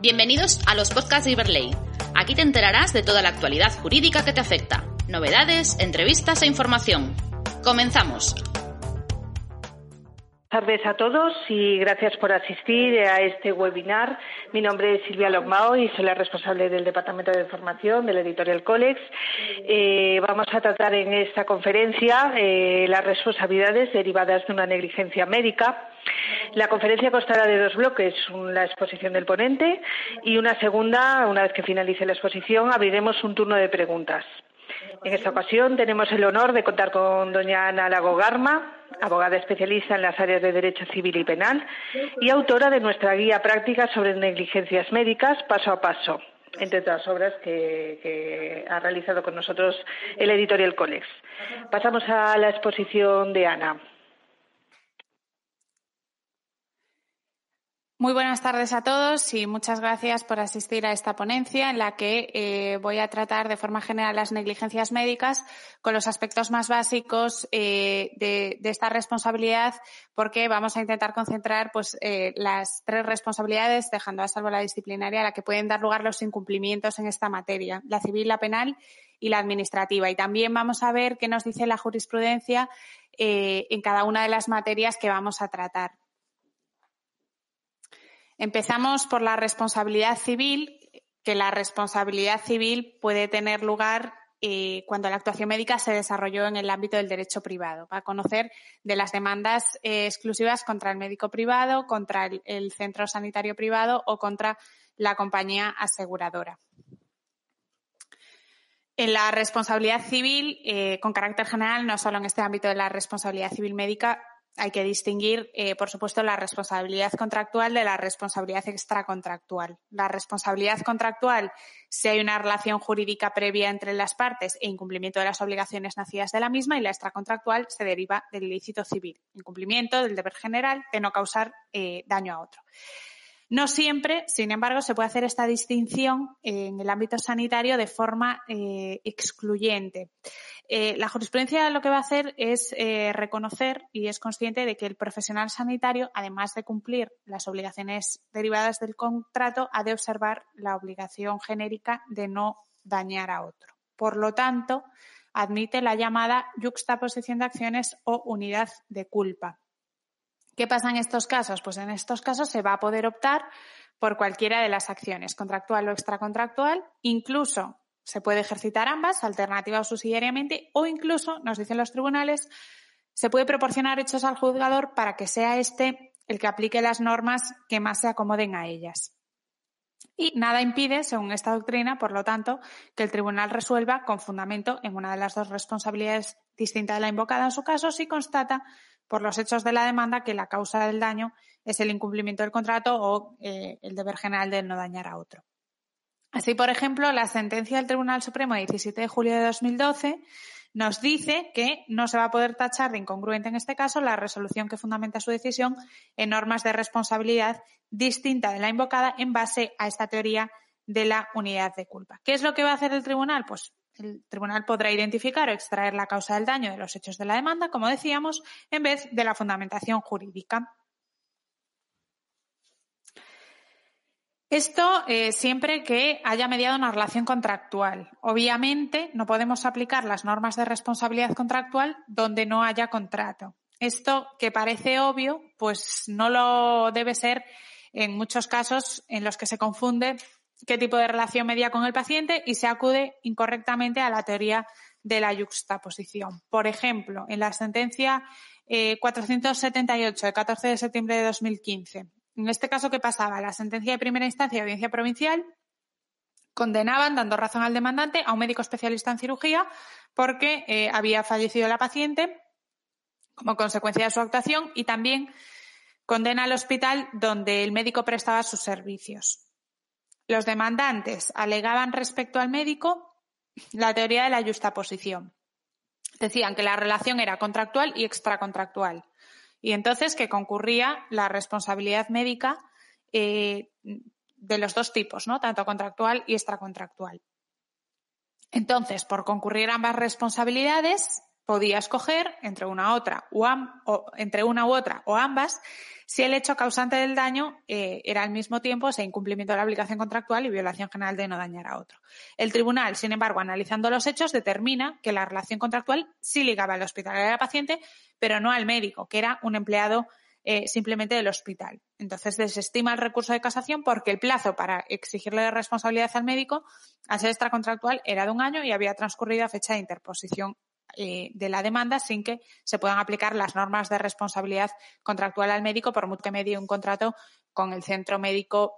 Bienvenidos a los podcasts de Iberley. Aquí te enterarás de toda la actualidad jurídica que te afecta, novedades, entrevistas e información. Comenzamos. Buenas tardes a todos y gracias por asistir a este webinar. Mi nombre es Silvia Logmao y soy la responsable del Departamento de Información del Editorial Colex. Eh, vamos a tratar en esta conferencia eh, las responsabilidades derivadas de una negligencia médica. La conferencia constará de dos bloques, la exposición del ponente y una segunda, una vez que finalice la exposición, abriremos un turno de preguntas. En esta ocasión tenemos el honor de contar con doña Ana Lago Garma, abogada especialista en las áreas de Derecho Civil y Penal y autora de nuestra guía práctica sobre negligencias médicas paso a paso, entre otras obras que, ha realizado con nosotros el editorial Colex. Pasamos a la exposición de Ana. Muy buenas tardes a todos y muchas gracias por asistir a esta ponencia en la que eh, voy a tratar de forma general las negligencias médicas con los aspectos más básicos eh, de, esta responsabilidad porque vamos a intentar concentrar pues, eh, las tres responsabilidades, dejando a salvo la disciplinaria, a la que pueden dar lugar los incumplimientos en esta materia, la civil, la penal y la administrativa. Y también vamos a ver qué nos dice la jurisprudencia en cada una de las materias que vamos a tratar. Empezamos por la responsabilidad civil, que la responsabilidad civil puede tener lugar eh, cuando la actuación médica se desarrolló en el ámbito del derecho privado, para conocer de las demandas eh, exclusivas contra el médico privado, contra el, centro sanitario privado o contra la compañía aseguradora. En la responsabilidad civil, eh, con carácter general, no solo en este ámbito de la responsabilidad civil médica, hay que distinguir, eh, por supuesto, la responsabilidad contractual de la responsabilidad extracontractual. La responsabilidad contractual, si hay una relación jurídica previa entre las partes e incumplimiento de las obligaciones nacidas de la misma, y la extracontractual se deriva del ilícito civil, incumplimiento del deber general de no causar eh, daño a otro. No siempre, sin embargo, se puede hacer esta distinción en el ámbito sanitario de forma eh, excluyente. Eh, la jurisprudencia lo que va a hacer es eh, reconocer y es consciente de que el profesional sanitario, además de cumplir las obligaciones derivadas del contrato, ha de observar la obligación genérica de no dañar a otro. Por lo tanto, admite la llamada yuxtaposición de acciones o unidad de culpa. ¿Qué pasa en estos casos? Pues en estos casos se va a poder optar por cualquiera de las acciones, contractual o extracontractual, incluso se puede ejercitar ambas, alternativa o subsidiariamente, o incluso, nos dicen los tribunales, se puede proporcionar hechos al juzgador para que sea este el que aplique las normas que más se acomoden a ellas. Y nada impide, según esta doctrina, por lo tanto, que el tribunal resuelva con fundamento en una de las dos responsabilidades distintas de la invocada en su caso si constata por los hechos de la demanda que la causa del daño es el incumplimiento del contrato o eh, el deber general de no dañar a otro. Así, por ejemplo, la sentencia del Tribunal Supremo de 17 de julio de 2012 nos dice que no se va a poder tachar de incongruente en este caso la resolución que fundamenta su decisión en normas de responsabilidad distinta de la invocada en base a esta teoría de la unidad de culpa. ¿Qué es lo que va a hacer el tribunal? Pues el tribunal podrá identificar o extraer la causa del daño de los hechos de la demanda, como decíamos, en vez de la fundamentación jurídica. Esto eh, siempre que haya mediado una relación contractual. Obviamente, no podemos aplicar las normas de responsabilidad contractual donde no haya contrato. Esto que parece obvio, pues no lo debe ser en muchos casos en los que se confunde qué tipo de relación media con el paciente y se acude incorrectamente a la teoría de la yuxtaposición. Por ejemplo, en la sentencia 478 eh, de 14 de septiembre de 2015 en este caso, ¿qué pasaba? La sentencia de primera instancia de audiencia provincial condenaban, dando razón al demandante, a un médico especialista en cirugía porque eh, había fallecido la paciente como consecuencia de su actuación y también condena al hospital donde el médico prestaba sus servicios. Los demandantes alegaban respecto al médico la teoría de la justa posición. Decían que la relación era contractual y extracontractual. Y entonces que concurría la responsabilidad médica eh, de los dos tipos, ¿no? Tanto contractual y extracontractual. Entonces, por concurrir ambas responsabilidades, podía escoger entre una, otra, o, entre una u otra o ambas si el hecho causante del daño eh, era al mismo tiempo ese incumplimiento de la obligación contractual y violación general de no dañar a otro. El tribunal, sin embargo, analizando los hechos, determina que la relación contractual sí ligaba al hospital al paciente, pero no al médico, que era un empleado eh, simplemente del hospital. Entonces desestima el recurso de casación porque el plazo para exigirle la responsabilidad al médico, al ser extracontractual, era de un año y había transcurrido a fecha de interposición eh, de la demanda sin que se puedan aplicar las normas de responsabilidad contractual al médico por mucho que medie un contrato con el centro médico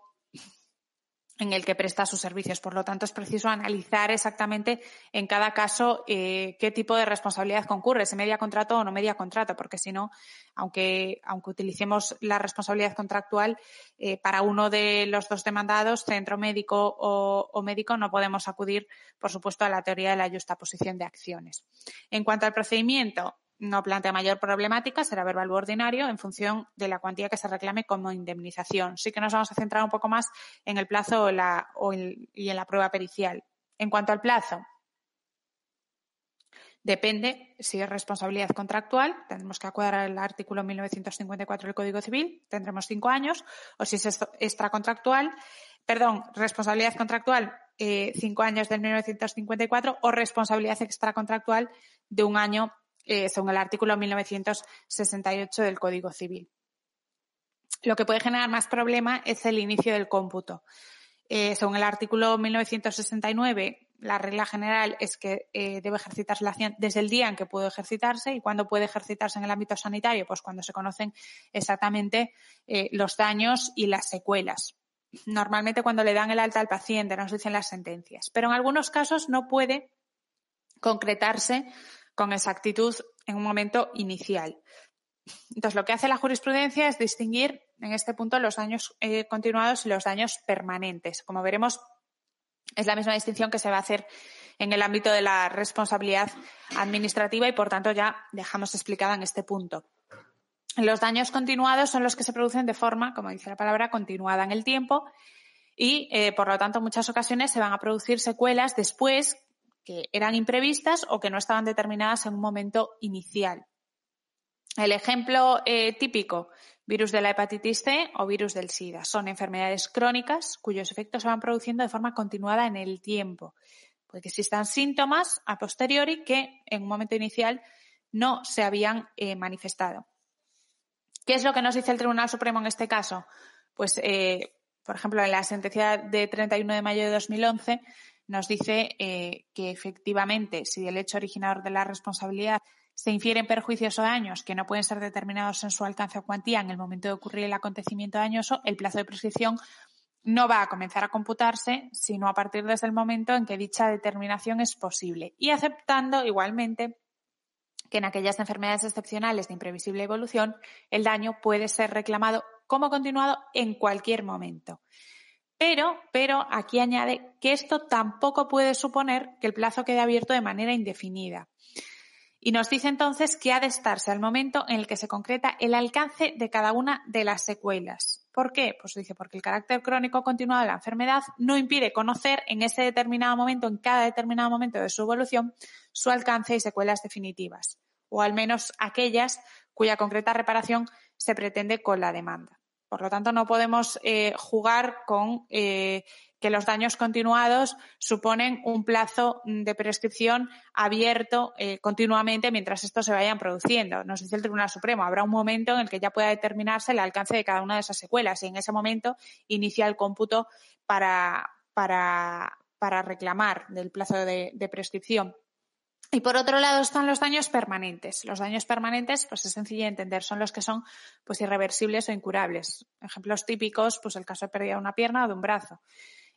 en el que presta sus servicios. Por lo tanto, es preciso analizar exactamente en cada caso eh, qué tipo de responsabilidad concurre, si media contrato o no media contrato, porque si no, aunque, aunque utilicemos la responsabilidad contractual eh, para uno de los dos demandados, centro médico o, o, médico, no podemos acudir, por supuesto, a la teoría de la justa posición de acciones. En cuanto al procedimiento, no plantea mayor problemática, será verbal u ordinario en función de la cuantía que se reclame como indemnización. Sí que nos vamos a centrar un poco más en el plazo y en la prueba pericial. En cuanto al plazo, depende si es responsabilidad contractual, tendremos que acuadrar el artículo 1954 del Código Civil, tendremos cinco años, o si es extracontractual, perdón, responsabilidad contractual, eh, cinco años del 1954, o responsabilidad extracontractual de un año eh, según el artículo 1968 del Código Civil. Lo que puede generar más problema es el inicio del cómputo. Eh, según el artículo 1969, la regla general es que eh, debe ejercitarse la acción desde el día en que puede ejercitarse y cuando puede ejercitarse en el ámbito sanitario, pues cuando se conocen exactamente los daños y las secuelas. Normalmente cuando le dan el alta al paciente, nos dicen las sentencias. Pero en algunos casos no puede concretarse con exactitud en un momento inicial. Entonces, lo que hace la jurisprudencia es distinguir en este punto los daños eh, continuados y los daños permanentes. Como veremos, es la misma distinción que se va a hacer en el ámbito de la responsabilidad administrativa y, por tanto, ya dejamos explicada en este punto. Los daños continuados son los que se producen de forma, como dice la palabra, continuada en el tiempo y, eh, por lo tanto, en muchas ocasiones se van a producir secuelas después que eran imprevistas o que no estaban determinadas en un momento inicial. El ejemplo eh, típico, virus de la hepatitis C o virus del SIDA, son enfermedades crónicas cuyos efectos se van produciendo de forma continuada en el tiempo. Puede que existan síntomas a posteriori que en un momento inicial no se habían eh, manifestado. ¿Qué es lo que nos dice el Tribunal Supremo en este caso? Pues, eh, por ejemplo, en la sentencia de 31 de mayo de 2011 nos dice eh, que efectivamente, si el hecho originador de la responsabilidad se infieren perjuicios o daños que no pueden ser determinados en su alcance o cuantía en el momento de ocurrir el acontecimiento dañoso, el plazo de prescripción no va a comenzar a computarse, sino a partir desde el momento en que dicha determinación es posible. Y aceptando igualmente que en aquellas enfermedades excepcionales de imprevisible evolución, el daño puede ser reclamado como continuado en cualquier momento. Pero, pero aquí añade que esto tampoco puede suponer que el plazo quede abierto de manera indefinida. Y nos dice entonces que ha de estarse al momento en el que se concreta el alcance de cada una de las secuelas. ¿Por qué? Pues dice, porque el carácter crónico continuado de la enfermedad no impide conocer en ese determinado momento, en cada determinado momento de su evolución, su alcance y secuelas definitivas, o al menos aquellas cuya concreta reparación se pretende con la demanda. Por lo tanto, no podemos eh, jugar con eh, que los daños continuados suponen un plazo de prescripción abierto eh, continuamente mientras estos se vayan produciendo. Nos dice el Tribunal Supremo, habrá un momento en el que ya pueda determinarse el alcance de cada una de esas secuelas y en ese momento inicia el cómputo para, para, para reclamar del plazo de, de prescripción. Y por otro lado están los daños permanentes. Los daños permanentes, pues es sencillo de entender, son los que son pues irreversibles o incurables. Ejemplos típicos, pues el caso de pérdida de una pierna o de un brazo.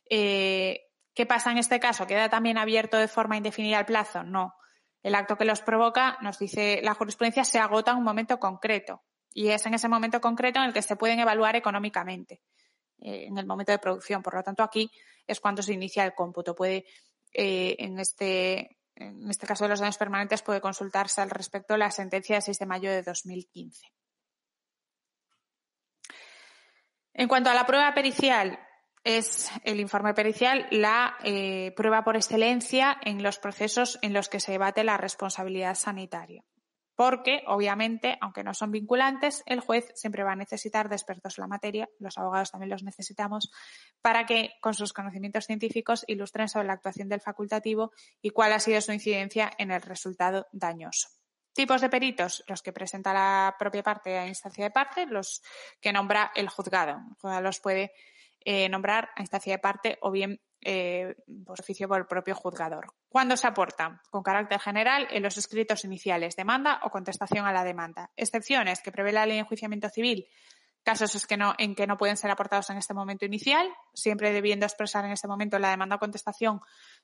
Eh, ¿Qué pasa en este caso? ¿Queda también abierto de forma indefinida el plazo? No. El acto que los provoca, nos dice la jurisprudencia, se agota en un momento concreto. Y es en ese momento concreto en el que se pueden evaluar económicamente, eh, en el momento de producción. Por lo tanto, aquí es cuando se inicia el cómputo. Puede, eh, en este en este caso de los daños permanentes, puede consultarse al respecto la sentencia de 6 de mayo de 2015. En cuanto a la prueba pericial, es el informe pericial la eh, prueba por excelencia en los procesos en los que se debate la responsabilidad sanitaria. Porque, obviamente, aunque no son vinculantes, el juez siempre va a necesitar de expertos en la materia, los abogados también los necesitamos, para que, con sus conocimientos científicos, ilustren sobre la actuación del facultativo y cuál ha sido su incidencia en el resultado dañoso. Tipos de peritos, los que presenta la propia parte a instancia de parte, los que nombra el juzgado. El juzgado los puede eh, nombrar a instancia de parte o bien eh, oficio por el propio juzgador. ¿Cuándo se aporta? Con carácter general en los escritos iniciales, demanda o contestación a la demanda. Excepciones que prevé la ley de enjuiciamiento civil. Casos no, en que no pueden ser aportados en este momento inicial, siempre debiendo expresar en este momento la demanda o contestación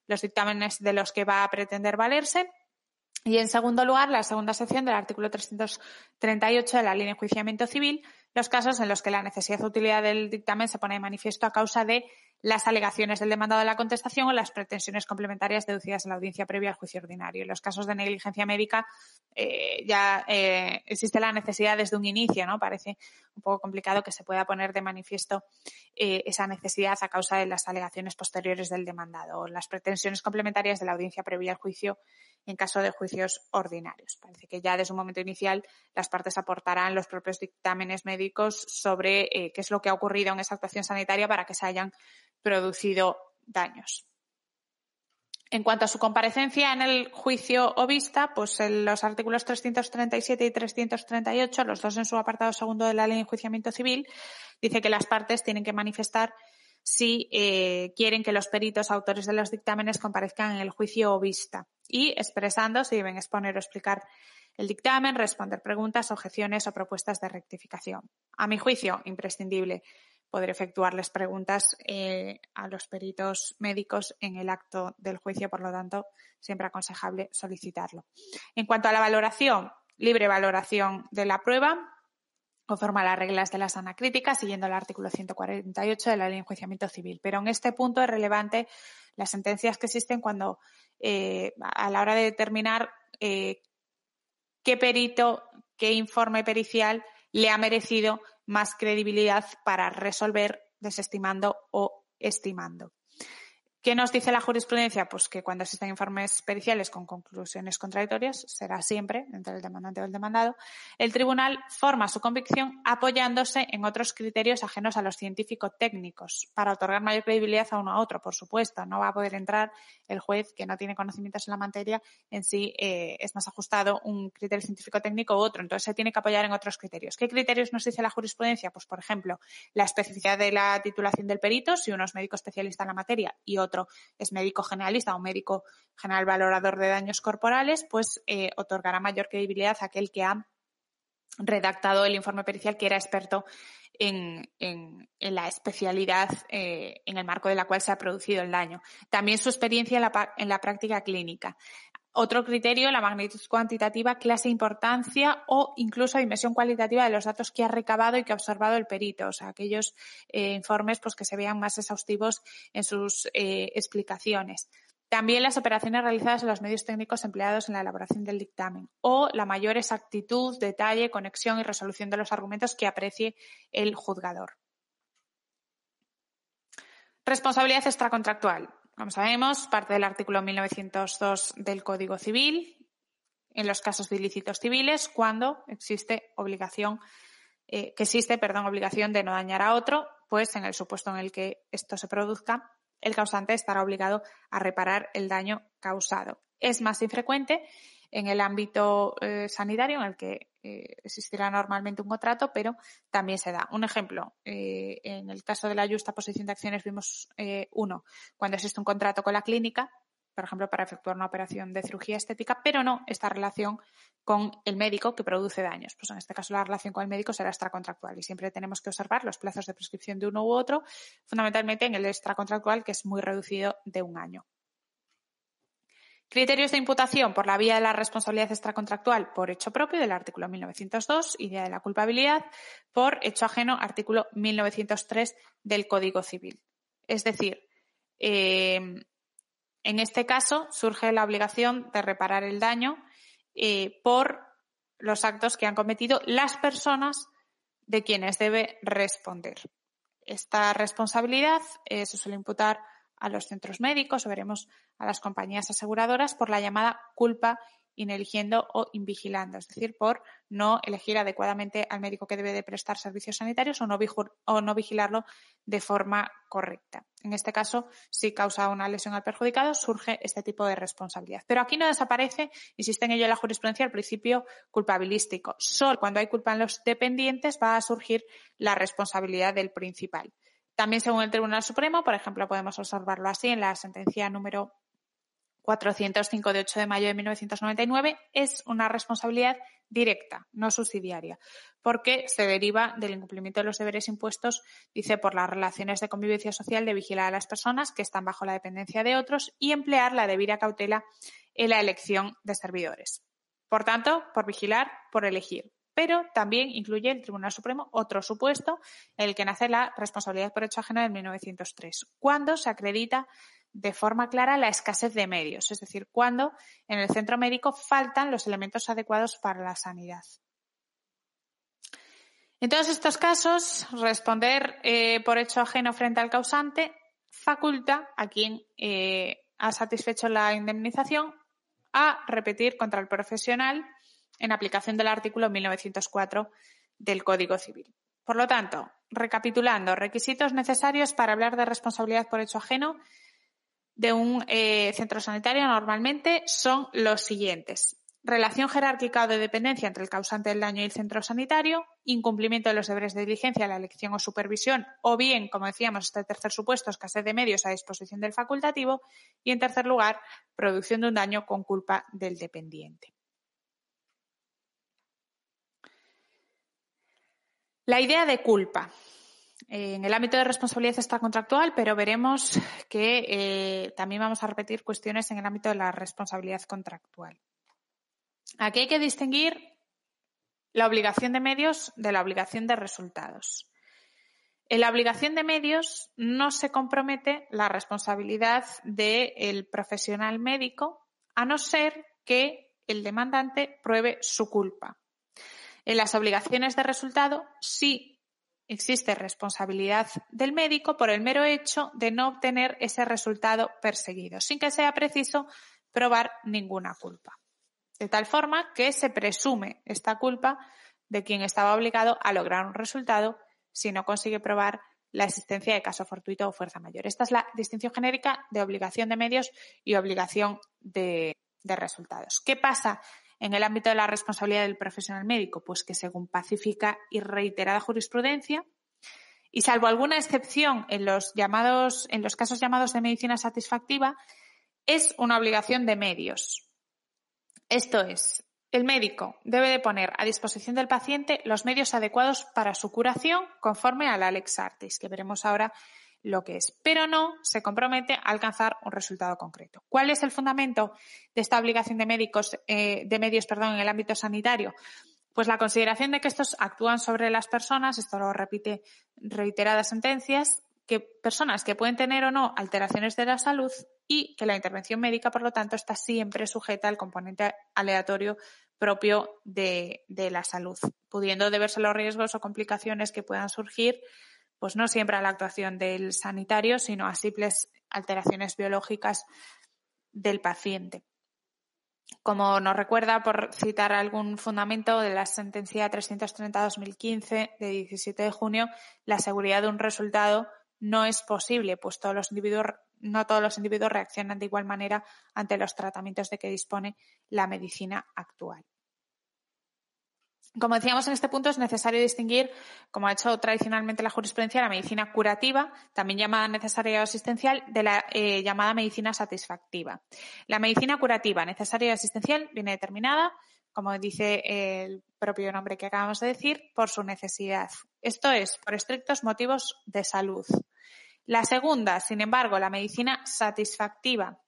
los dictámenes de los que va a pretender valerse. Y en segundo lugar, la segunda sección del artículo 338 de la ley de enjuiciamiento civil, los casos en los que la necesidad o utilidad del dictamen se pone de manifiesto a causa de las alegaciones del demandado de la contestación o las pretensiones complementarias deducidas en la audiencia previa al juicio ordinario. En los casos de negligencia médica eh, ya eh, existe la necesidad desde un inicio, ¿no? Parece un poco complicado que se pueda poner de manifiesto eh, esa necesidad a causa de las alegaciones posteriores del demandado o las pretensiones complementarias de la audiencia previa al juicio en caso de juicios ordinarios. Parece que ya desde un momento inicial las partes aportarán los propios dictámenes médicos sobre qué es lo que ha ocurrido en esa actuación sanitaria para que se hayan producido daños. En cuanto a su comparecencia en el juicio o vista, pues en los artículos 337 y 338, los dos en su apartado segundo de la ley de enjuiciamiento civil, dice que las partes tienen que manifestar si eh, quieren que los peritos autores de los dictámenes comparezcan en el juicio o vista y expresando si deben exponer o explicar el dictamen, responder preguntas, objeciones o propuestas de rectificación. A mi juicio, imprescindible poder efectuarles preguntas eh, a los peritos médicos en el acto del juicio, por lo tanto, siempre aconsejable solicitarlo. En cuanto a la valoración, libre valoración de la prueba, conforme a las reglas de la sana crítica, siguiendo el artículo 148 de la ley de enjuiciamiento civil. Pero en este punto es relevante las sentencias que existen cuando, eh, a la hora de determinar eh, qué perito, qué informe pericial le ha merecido más credibilidad para resolver desestimando o estimando. ¿Qué nos dice la jurisprudencia? Pues que cuando existen informes periciales con conclusiones contradictorias, será siempre, entre el demandante o el demandado, el tribunal forma su convicción apoyándose en otros criterios ajenos a los científico-técnicos para otorgar mayor credibilidad a uno a otro, por supuesto. No va a poder entrar el juez que no tiene conocimientos en la materia en sí eh, es más ajustado un criterio científico-técnico u otro. Entonces se tiene que apoyar en otros criterios. ¿Qué criterios nos dice la jurisprudencia? Pues, por ejemplo, la especificidad de la titulación del perito, si uno es médico especialista en la materia y otro otro es médico generalista o médico general valorador de daños corporales, pues eh, otorgará mayor credibilidad a aquel que ha redactado el informe pericial que era experto en, la especialidad eh, en el marco de la cual se ha producido el daño. También su experiencia en la, en la práctica clínica. Otro criterio, la magnitud cuantitativa, clase importancia o incluso dimensión cualitativa de los datos que ha recabado y que ha observado el perito. O sea, aquellos eh, informes pues, que se vean más exhaustivos en sus eh, explicaciones. También las operaciones realizadas en los medios técnicos empleados en la elaboración del dictamen o la mayor exactitud, detalle, conexión y resolución de los argumentos que aprecie el juzgador. Responsabilidad extracontractual como sabemos, parte del artículo 1902 del Código Civil en los casos de ilícitos civiles cuando existe obligación eh, que existe, perdón, obligación de no dañar a otro, pues en el supuesto en el que esto se produzca, el causante estará obligado a reparar el daño causado. Es más infrecuente en el ámbito eh, sanitario en el que eh, existirá normalmente un contrato, pero también se da. Un ejemplo, eh, en el caso de la justa posición de acciones vimos uno, cuando existe un contrato con la clínica, por ejemplo, para efectuar una operación de cirugía estética, pero no esta relación con el médico que produce daños. Pues en este caso la relación con el médico será extracontractual y siempre tenemos que observar los plazos de prescripción de uno u otro, fundamentalmente en el extracontractual que es muy reducido de un año. Criterios de imputación por la vía de la responsabilidad extracontractual por hecho propio del artículo 1902 y de la culpabilidad por hecho ajeno artículo 1903 del Código Civil. Es decir, eh, en este caso surge la obligación de reparar el daño eh, por los actos que han cometido las personas de quienes debe responder. Esta responsabilidad eh, se suele imputar a los centros médicos o veremos a las compañías aseguradoras por la llamada culpa ineligiendo o invigilando, es decir, por no elegir adecuadamente al médico que debe de prestar servicios sanitarios o no, o no vigilarlo de forma correcta. En este caso, si causa una lesión al perjudicado, surge este tipo de responsabilidad. Pero aquí no desaparece, insiste en ello la jurisprudencia, el principio culpabilístico. Solo cuando hay culpa en los dependientes va a surgir la responsabilidad del principal. También según el Tribunal Supremo, por ejemplo, podemos observarlo así en la sentencia número 405 de 8 de mayo de 1999 es una responsabilidad directa, no subsidiaria, porque se deriva del incumplimiento de los deberes impuestos, dice, por las relaciones de convivencia social de vigilar a las personas que están bajo la dependencia de otros y emplear la debida cautela en la elección de servidores. Por tanto, por vigilar, por elegir. Pero también incluye el Tribunal Supremo otro supuesto, el que nace la responsabilidad por hecho ajeno de 1903, cuando se acredita de forma clara la escasez de medios, es decir, cuando en el centro médico faltan los elementos adecuados para la sanidad. En todos estos casos, responder eh, por hecho ajeno frente al causante faculta a quien eh, ha satisfecho la indemnización a repetir contra el profesional en aplicación del artículo 1904 del Código Civil. Por lo tanto, recapitulando, requisitos necesarios para hablar de responsabilidad por hecho ajeno de un eh, centro sanitario normalmente son los siguientes. Relación jerárquica o de dependencia entre el causante del daño y el centro sanitario, incumplimiento de los deberes de diligencia, la elección o supervisión, o bien, como decíamos, este tercer supuesto, escasez de medios a disposición del facultativo, y en tercer lugar, producción de un daño con culpa del dependiente. La idea de culpa en el ámbito de responsabilidad extracontractual, pero veremos que eh, también vamos a repetir cuestiones en el ámbito de la responsabilidad contractual. Aquí hay que distinguir la obligación de medios de la obligación de resultados. En la obligación de medios no se compromete la responsabilidad del profesional médico a no ser que el demandante pruebe su culpa. En las obligaciones de resultado sí existe responsabilidad del médico por el mero hecho de no obtener ese resultado perseguido, sin que sea preciso probar ninguna culpa. De tal forma que se presume esta culpa de quien estaba obligado a lograr un resultado si no consigue probar la existencia de caso fortuito o fuerza mayor. Esta es la distinción genérica de obligación de medios y obligación de, resultados. ¿Qué pasa en el ámbito de la responsabilidad del profesional médico, pues que según pacífica y reiterada jurisprudencia, y salvo alguna excepción en los llamados, en los casos llamados de medicina satisfactiva, es una obligación de medios. Esto es, el médico debe de poner a disposición del paciente los medios adecuados para su curación conforme a la Lex Artis, que veremos ahora lo que es, pero no se compromete a alcanzar un resultado concreto. ¿Cuál es el fundamento de esta obligación de médicos, eh, de medios, perdón, en el ámbito sanitario? Pues la consideración de que estos actúan sobre las personas, esto lo repite reiteradas sentencias, que personas que pueden tener o no alteraciones de la salud y que la intervención médica, por lo tanto, está siempre sujeta al componente aleatorio propio de, de la salud, pudiendo deberse los riesgos o complicaciones que puedan surgir pues no siempre a la actuación del sanitario, sino a simples alteraciones biológicas del paciente. Como nos recuerda, por citar algún fundamento de la sentencia 330-2015 de 17 de junio, la seguridad de un resultado no es posible, pues todos los individuos, no todos los individuos reaccionan de igual manera ante los tratamientos de que dispone la medicina actual. Como decíamos en este punto, es necesario distinguir, como ha hecho tradicionalmente la jurisprudencia, la medicina curativa, también llamada necesaria o asistencial, de la eh, llamada medicina satisfactiva. La medicina curativa, necesaria y asistencial, viene determinada, como dice el propio nombre que acabamos de decir, por su necesidad. Esto es, por estrictos motivos de salud. La segunda, sin embargo, la medicina satisfactiva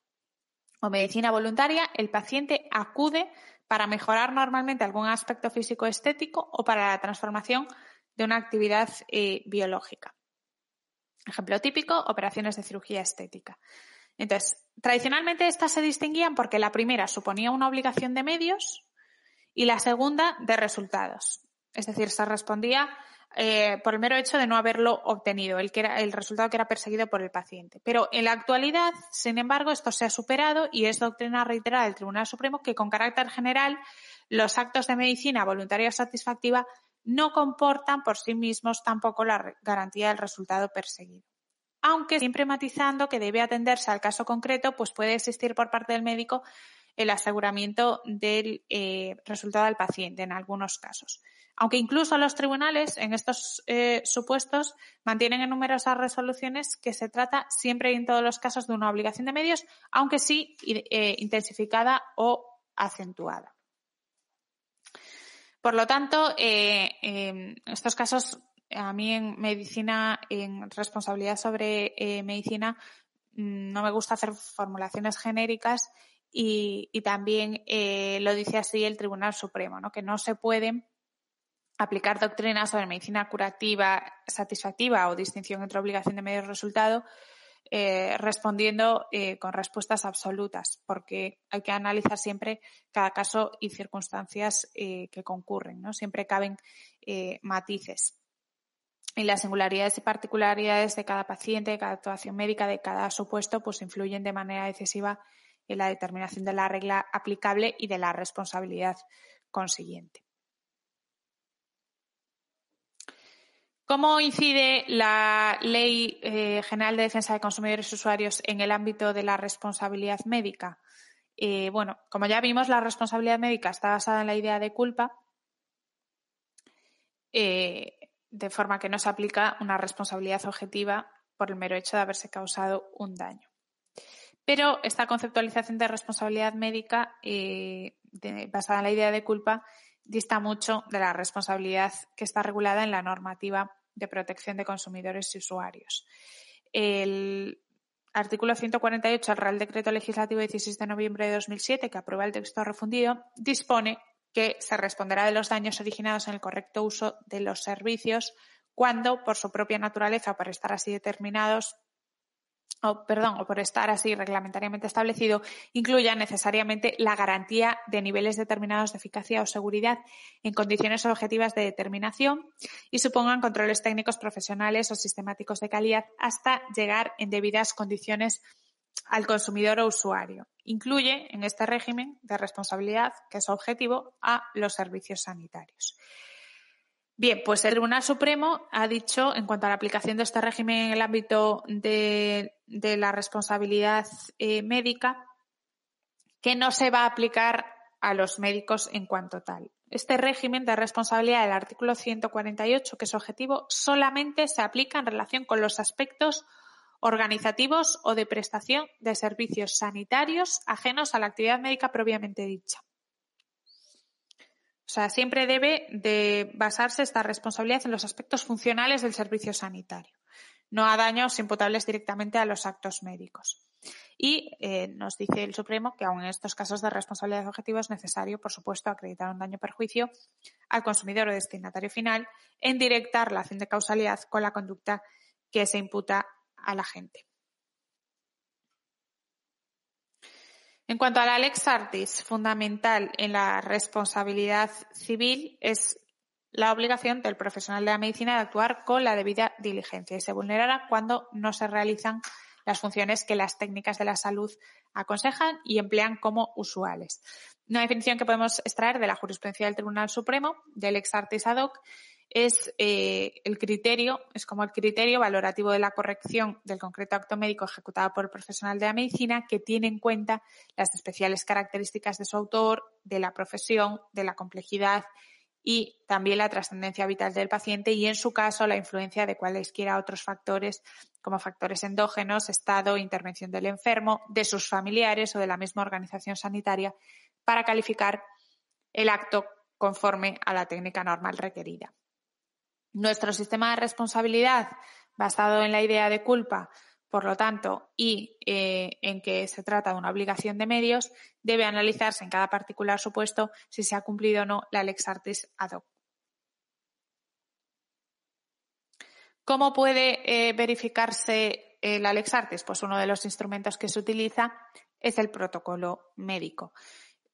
o medicina voluntaria, el paciente acude para mejorar normalmente algún aspecto físico estético o para la transformación de una actividad eh, biológica. Ejemplo típico, operaciones de cirugía estética. Entonces, tradicionalmente estas se distinguían porque la primera suponía una obligación de medios y la segunda de resultados. Es decir, se respondía eh, por el mero hecho de no haberlo obtenido, el, que era, el resultado que era perseguido por el paciente. Pero en la actualidad, sin embargo, esto se ha superado y es doctrina reiterada del Tribunal Supremo que con carácter general los actos de medicina voluntaria satisfactiva no comportan por sí mismos tampoco la garantía del resultado perseguido. Aunque siempre matizando que debe atenderse al caso concreto, pues puede existir por parte del médico el aseguramiento del eh, resultado del paciente en algunos casos. Aunque incluso los tribunales en estos eh, supuestos mantienen en numerosas resoluciones que se trata siempre y en todos los casos de una obligación de medios, aunque sí eh, intensificada o acentuada. Por lo tanto, estos casos, a mí en medicina, en responsabilidad sobre medicina, mm, no me gusta hacer formulaciones genéricas y, también eh, lo dice así el Tribunal Supremo, ¿no? que no se pueden aplicar doctrinas sobre medicina curativa satisfactiva o distinción entre obligación de medio y resultado eh, respondiendo eh, con respuestas absolutas, porque hay que analizar siempre cada caso y circunstancias que concurren, ¿no? Siempre caben matices. Y las singularidades y particularidades de cada paciente, de cada actuación médica, de cada supuesto, pues influyen de manera decisiva la determinación de la regla aplicable y de la responsabilidad consiguiente. ¿Cómo incide la Ley eh, General de Defensa de Consumidores y Usuarios en el ámbito de la responsabilidad médica? Eh, bueno, como ya vimos, la responsabilidad médica está basada en la idea de culpa, eh, de forma que no se aplica una responsabilidad objetiva por el mero hecho de haberse causado un daño. Pero esta conceptualización de responsabilidad médica eh, basada en la idea de culpa dista mucho de la responsabilidad que está regulada en la normativa de protección de consumidores y usuarios. El artículo 148 del Real Decreto Legislativo 16 de noviembre de 2007, que aprueba el texto refundido, dispone que se responderá de los daños originados en el correcto uso de los servicios cuando, por su propia naturaleza o por estar así determinados, o, perdón, o por estar así reglamentariamente establecido, incluya necesariamente la garantía de niveles determinados de eficacia o seguridad en condiciones objetivas de determinación y supongan controles técnicos profesionales o sistemáticos de calidad hasta llegar en debidas condiciones al consumidor o usuario. Incluye en este régimen de responsabilidad, que es objetivo, a los servicios sanitarios. Bien, pues el Tribunal Supremo ha dicho, en cuanto a la aplicación de este régimen en el ámbito de, la responsabilidad eh, médica, que no se va a aplicar a los médicos en cuanto tal. Este régimen de responsabilidad del artículo 148, que es objetivo, solamente se aplica en relación con los aspectos organizativos o de prestación de servicios sanitarios ajenos a la actividad médica propiamente dicha. O sea, siempre debe de basarse esta responsabilidad en los aspectos funcionales del servicio sanitario, no a daños imputables directamente a los actos médicos. Y eh, nos dice el Supremo que aun en estos casos de responsabilidad objetiva es necesario, por supuesto, acreditar un daño perjuicio al consumidor o destinatario final en directa relación de causalidad con la conducta que se imputa a la gente. En cuanto a la lex artis, fundamental en la responsabilidad civil es la obligación del profesional de la medicina de actuar con la debida diligencia y se vulnerará cuando no se realizan las funciones que las técnicas de la salud aconsejan y emplean como usuales. Una definición que podemos extraer de la jurisprudencia del Tribunal Supremo, del ex artis ad hoc, es eh, el criterio, es como el criterio valorativo de la corrección del concreto acto médico ejecutado por el profesional de la medicina que tiene en cuenta las especiales características de su autor, de la profesión, de la complejidad y también la trascendencia vital del paciente y, en su caso, la influencia de cualesquiera otros factores como factores endógenos, estado, intervención del enfermo, de sus familiares o de la misma organización sanitaria para calificar el acto conforme a la técnica normal requerida. Nuestro sistema de responsabilidad basado en la idea de culpa, por lo tanto, y eh, en que se trata de una obligación de medios, debe analizarse en cada particular supuesto si se ha cumplido o no la lex artis ad hoc. ¿Cómo puede eh, verificarse eh, la lex artis? Pues uno de los instrumentos que se utiliza es el protocolo médico.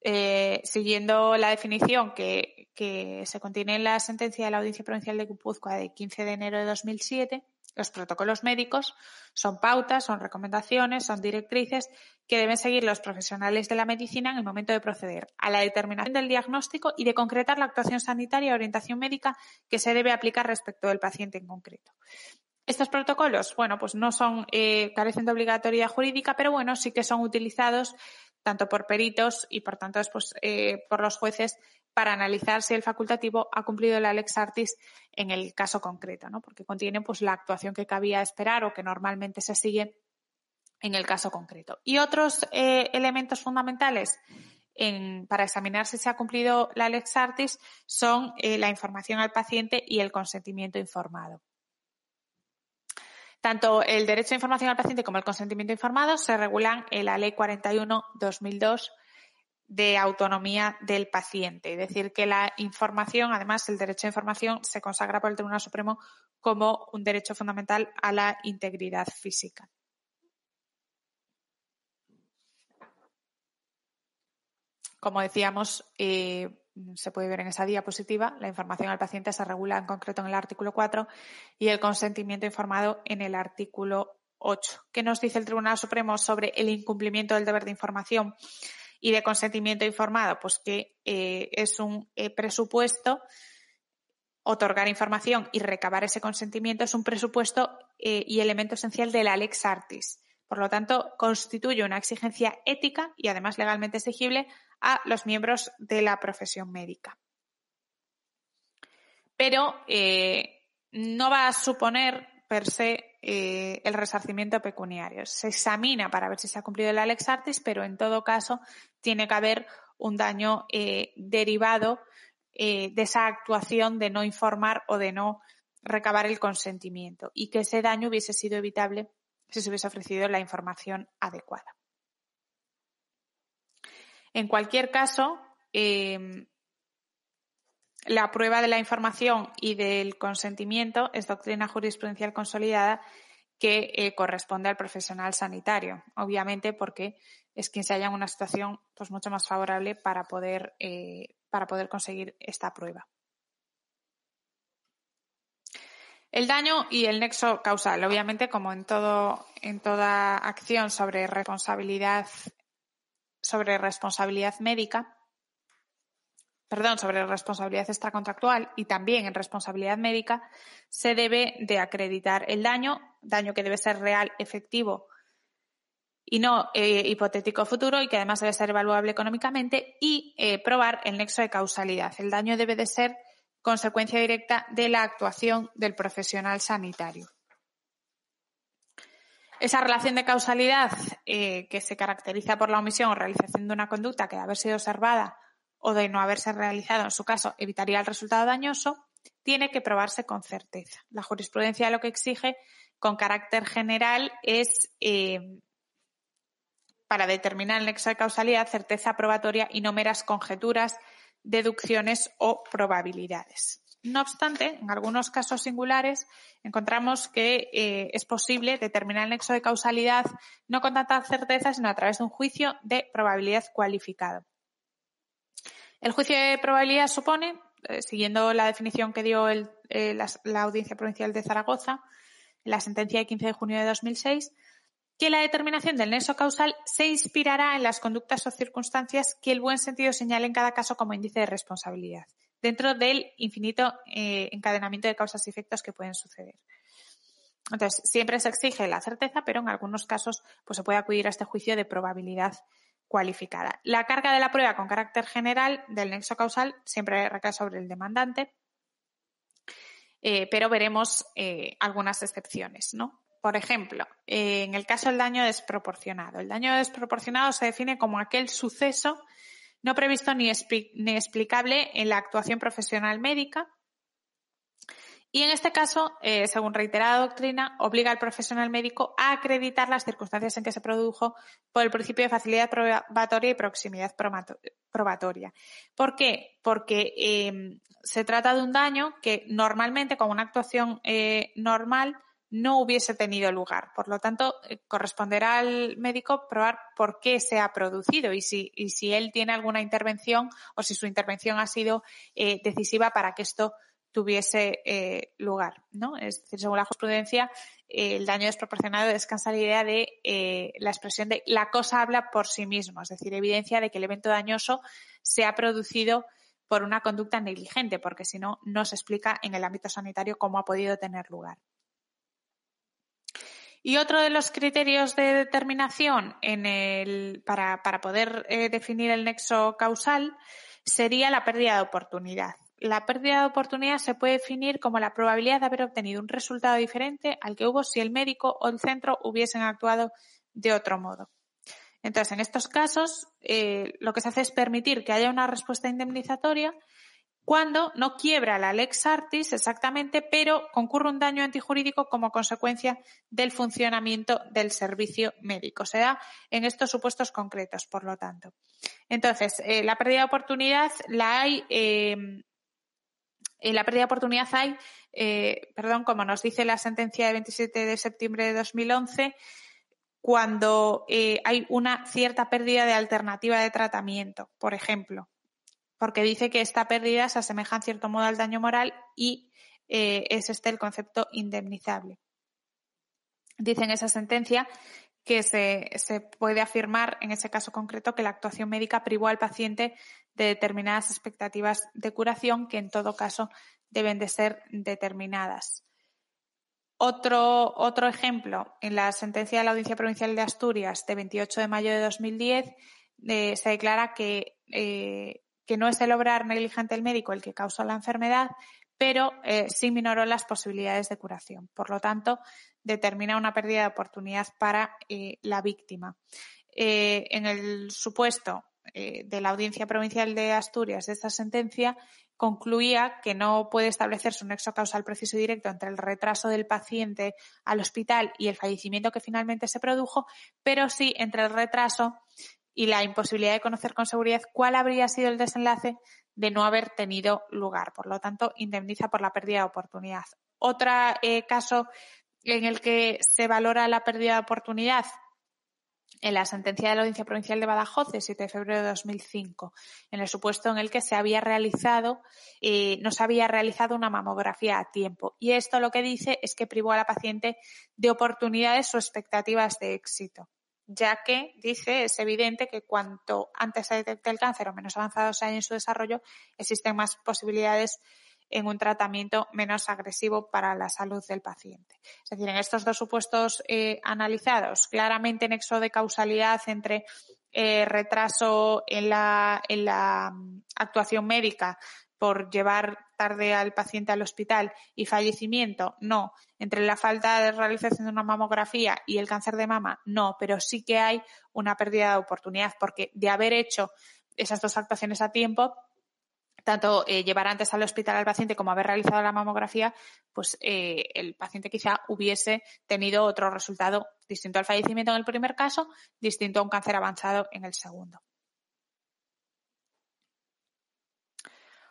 eh, siguiendo la definición que, que, se contiene en la sentencia de la Audiencia Provincial de Guipúzcoa de 15 de enero de 2007, los protocolos médicos son pautas, son recomendaciones, son directrices que deben seguir los profesionales de la medicina en el momento de proceder a la determinación del diagnóstico y de concretar la actuación sanitaria y orientación médica que se debe aplicar respecto del paciente en concreto. Estos protocolos, bueno, pues no son, eh, carecen de obligatoriedad jurídica, pero bueno, sí que son utilizados tanto por peritos y por tanto después eh, por los jueces para analizar si el facultativo ha cumplido la lex artis en el caso concreto, ¿no? Porque contiene pues la actuación que cabía esperar o que normalmente se sigue en el caso concreto. Y otros eh, elementos fundamentales para examinar si se ha cumplido la lex artis son eh, la información al paciente y el consentimiento informado. Tanto el derecho a información al paciente como el consentimiento informado se regulan en la Ley 41-2002 de autonomía del paciente. Es decir, que la información, además, el derecho a información se consagra por el Tribunal Supremo como un derecho fundamental a la integridad física. Como decíamos, eh, se puede ver en esa diapositiva, la información al paciente se regula en concreto en el artículo 4 y el consentimiento informado en el artículo 8. ¿Qué nos dice el Tribunal Supremo sobre el incumplimiento del deber de información y de consentimiento informado? Pues que eh, es un eh, presupuesto, otorgar información y recabar ese consentimiento es un presupuesto eh, y elemento esencial de la Lex Artis. Por lo tanto, constituye una exigencia ética y además legalmente exigible a los miembros de la profesión médica. Pero no va a suponer per se eh, el resarcimiento pecuniario. Se examina para ver si se ha cumplido la lex artis, pero en todo caso tiene que haber un daño eh, derivado eh, de esa actuación de no informar o de no recabar el consentimiento y que ese daño hubiese sido evitable si se hubiese ofrecido la información adecuada. En cualquier caso, la prueba de la información y del consentimiento es doctrina jurisprudencial consolidada que eh, corresponde al profesional sanitario, obviamente porque es quien se halla en una situación pues, mucho más favorable para poder, eh, para poder conseguir esta prueba. El daño y el nexo causal, obviamente, como en todo, en toda acción sobre responsabilidad, sobre responsabilidad médica, perdón, sobre responsabilidad extracontractual y también en responsabilidad médica, se debe de acreditar el daño, daño que debe ser real, efectivo y no eh, hipotético futuro y que además debe ser evaluable económicamente y eh, probar el nexo de causalidad. El daño debe de ser consecuencia directa de la actuación del profesional sanitario. Esa relación de causalidad eh, que se caracteriza por la omisión o realización de una conducta que debe haber sido observada o de no haberse realizado, en su caso, evitaría el resultado dañoso, tiene que probarse con certeza. La jurisprudencia lo que exige con carácter general es, eh, para determinar el nexo de causalidad, certeza probatoria y no meras conjeturas, deducciones o probabilidades. No obstante, en algunos casos singulares encontramos que eh, es posible determinar el nexo de causalidad no con tanta certeza, sino a través de un juicio de probabilidad cualificado. El juicio de probabilidad supone, eh, siguiendo la definición que dio eh, la, Audiencia Provincial de Zaragoza, en la sentencia de 15 de junio de 2006, que la determinación del nexo causal se inspirará en las conductas o circunstancias que el buen sentido señale en cada caso como índice de responsabilidad, dentro del infinito eh, encadenamiento de causas y efectos que pueden suceder. Entonces, siempre se exige la certeza, pero en algunos casos pues, se puede acudir a este juicio de probabilidad cualificada. La carga de la prueba con carácter general del nexo causal siempre recae sobre el demandante, eh, pero veremos eh, algunas excepciones, ¿no? Por ejemplo, eh, en el caso del daño desproporcionado. El daño desproporcionado se define como aquel suceso no previsto ni explicable en la actuación profesional médica y en este caso, eh, según reiterada doctrina, obliga al profesional médico a acreditar las circunstancias en que se produjo por el principio de facilidad probatoria y proximidad probatoria. ¿Por qué? Porque em, se trata de un daño que normalmente, con una actuación eh, normal, no hubiese tenido lugar. Por lo tanto, eh, corresponderá al médico probar por qué se ha producido y si, él tiene alguna intervención o si su intervención ha sido decisiva para que esto tuviese eh, lugar. ¿no? Es decir, según la jurisprudencia, el daño desproporcionado descansa la idea de la expresión de la cosa habla por sí mismo, es decir, evidencia de que el evento dañoso se ha producido por una conducta negligente, porque si no, no se explica en el ámbito sanitario cómo ha podido tener lugar. Y otro de los criterios de determinación para, poder eh, definir el nexo causal sería la pérdida de oportunidad. La pérdida de oportunidad se puede definir como la probabilidad de haber obtenido un resultado diferente al que hubo si el médico o el centro hubiesen actuado de otro modo. Entonces, en estos casos, eh, lo que se hace es permitir que haya una respuesta indemnizatoria cuando no quiebra la lex artis exactamente, pero concurre un daño antijurídico como consecuencia del funcionamiento del servicio médico. Se da en estos supuestos concretos, por lo tanto. Entonces, eh, la pérdida de oportunidad la hay. Eh, la pérdida de oportunidad hay, eh, perdón, como nos dice la sentencia de 27 de septiembre de 2011, cuando hay una cierta pérdida de alternativa de tratamiento, por ejemplo porque dice que esta pérdida se asemeja en cierto modo al daño moral y eh, es este el concepto indemnizable. Dice en esa sentencia que se, se, puede afirmar en ese caso concreto que la actuación médica privó al paciente de determinadas expectativas de curación que en todo caso deben de ser determinadas. Otro, otro ejemplo, en la sentencia de la Audiencia Provincial de Asturias de 28 de mayo de 2010 eh, se declara que eh, que no es el obrar negligente el médico el que causó la enfermedad, pero eh, sí minoró las posibilidades de curación. Por lo tanto, determina una pérdida de oportunidad para eh, la víctima. En el supuesto de la Audiencia Provincial de Asturias de esta sentencia, concluía que no puede establecerse un nexo causal preciso y directo entre el retraso del paciente al hospital y el fallecimiento que finalmente se produjo, pero sí entre el retraso y la imposibilidad de conocer con seguridad cuál habría sido el desenlace de no haber tenido lugar. Por lo tanto, indemniza por la pérdida de oportunidad. Otro eh, caso en el que se valora la pérdida de oportunidad en la sentencia de la Audiencia Provincial de Badajoz de 7 de febrero de 2005, en el supuesto en el que se había realizado, eh, no se había realizado una mamografía a tiempo. Y esto lo que dice es que privó a la paciente de oportunidades o expectativas de éxito ya que dice es evidente que cuanto antes se detecte el cáncer o menos avanzado sea en su desarrollo, existen más posibilidades en un tratamiento menos agresivo para la salud del paciente. Es decir, en estos dos supuestos eh, analizados, claramente nexo de causalidad entre eh, retraso en la, en la mm, actuación médica por llevar tarde al paciente al hospital y fallecimiento, no. Entre la falta de realización de una mamografía y el cáncer de mama, no, pero sí que hay una pérdida de oportunidad porque de haber hecho esas dos actuaciones a tiempo, tanto eh, llevar antes al hospital al paciente como haber realizado la mamografía, pues eh, el paciente quizá hubiese tenido otro resultado distinto al fallecimiento en el primer caso, distinto a un cáncer avanzado en el segundo.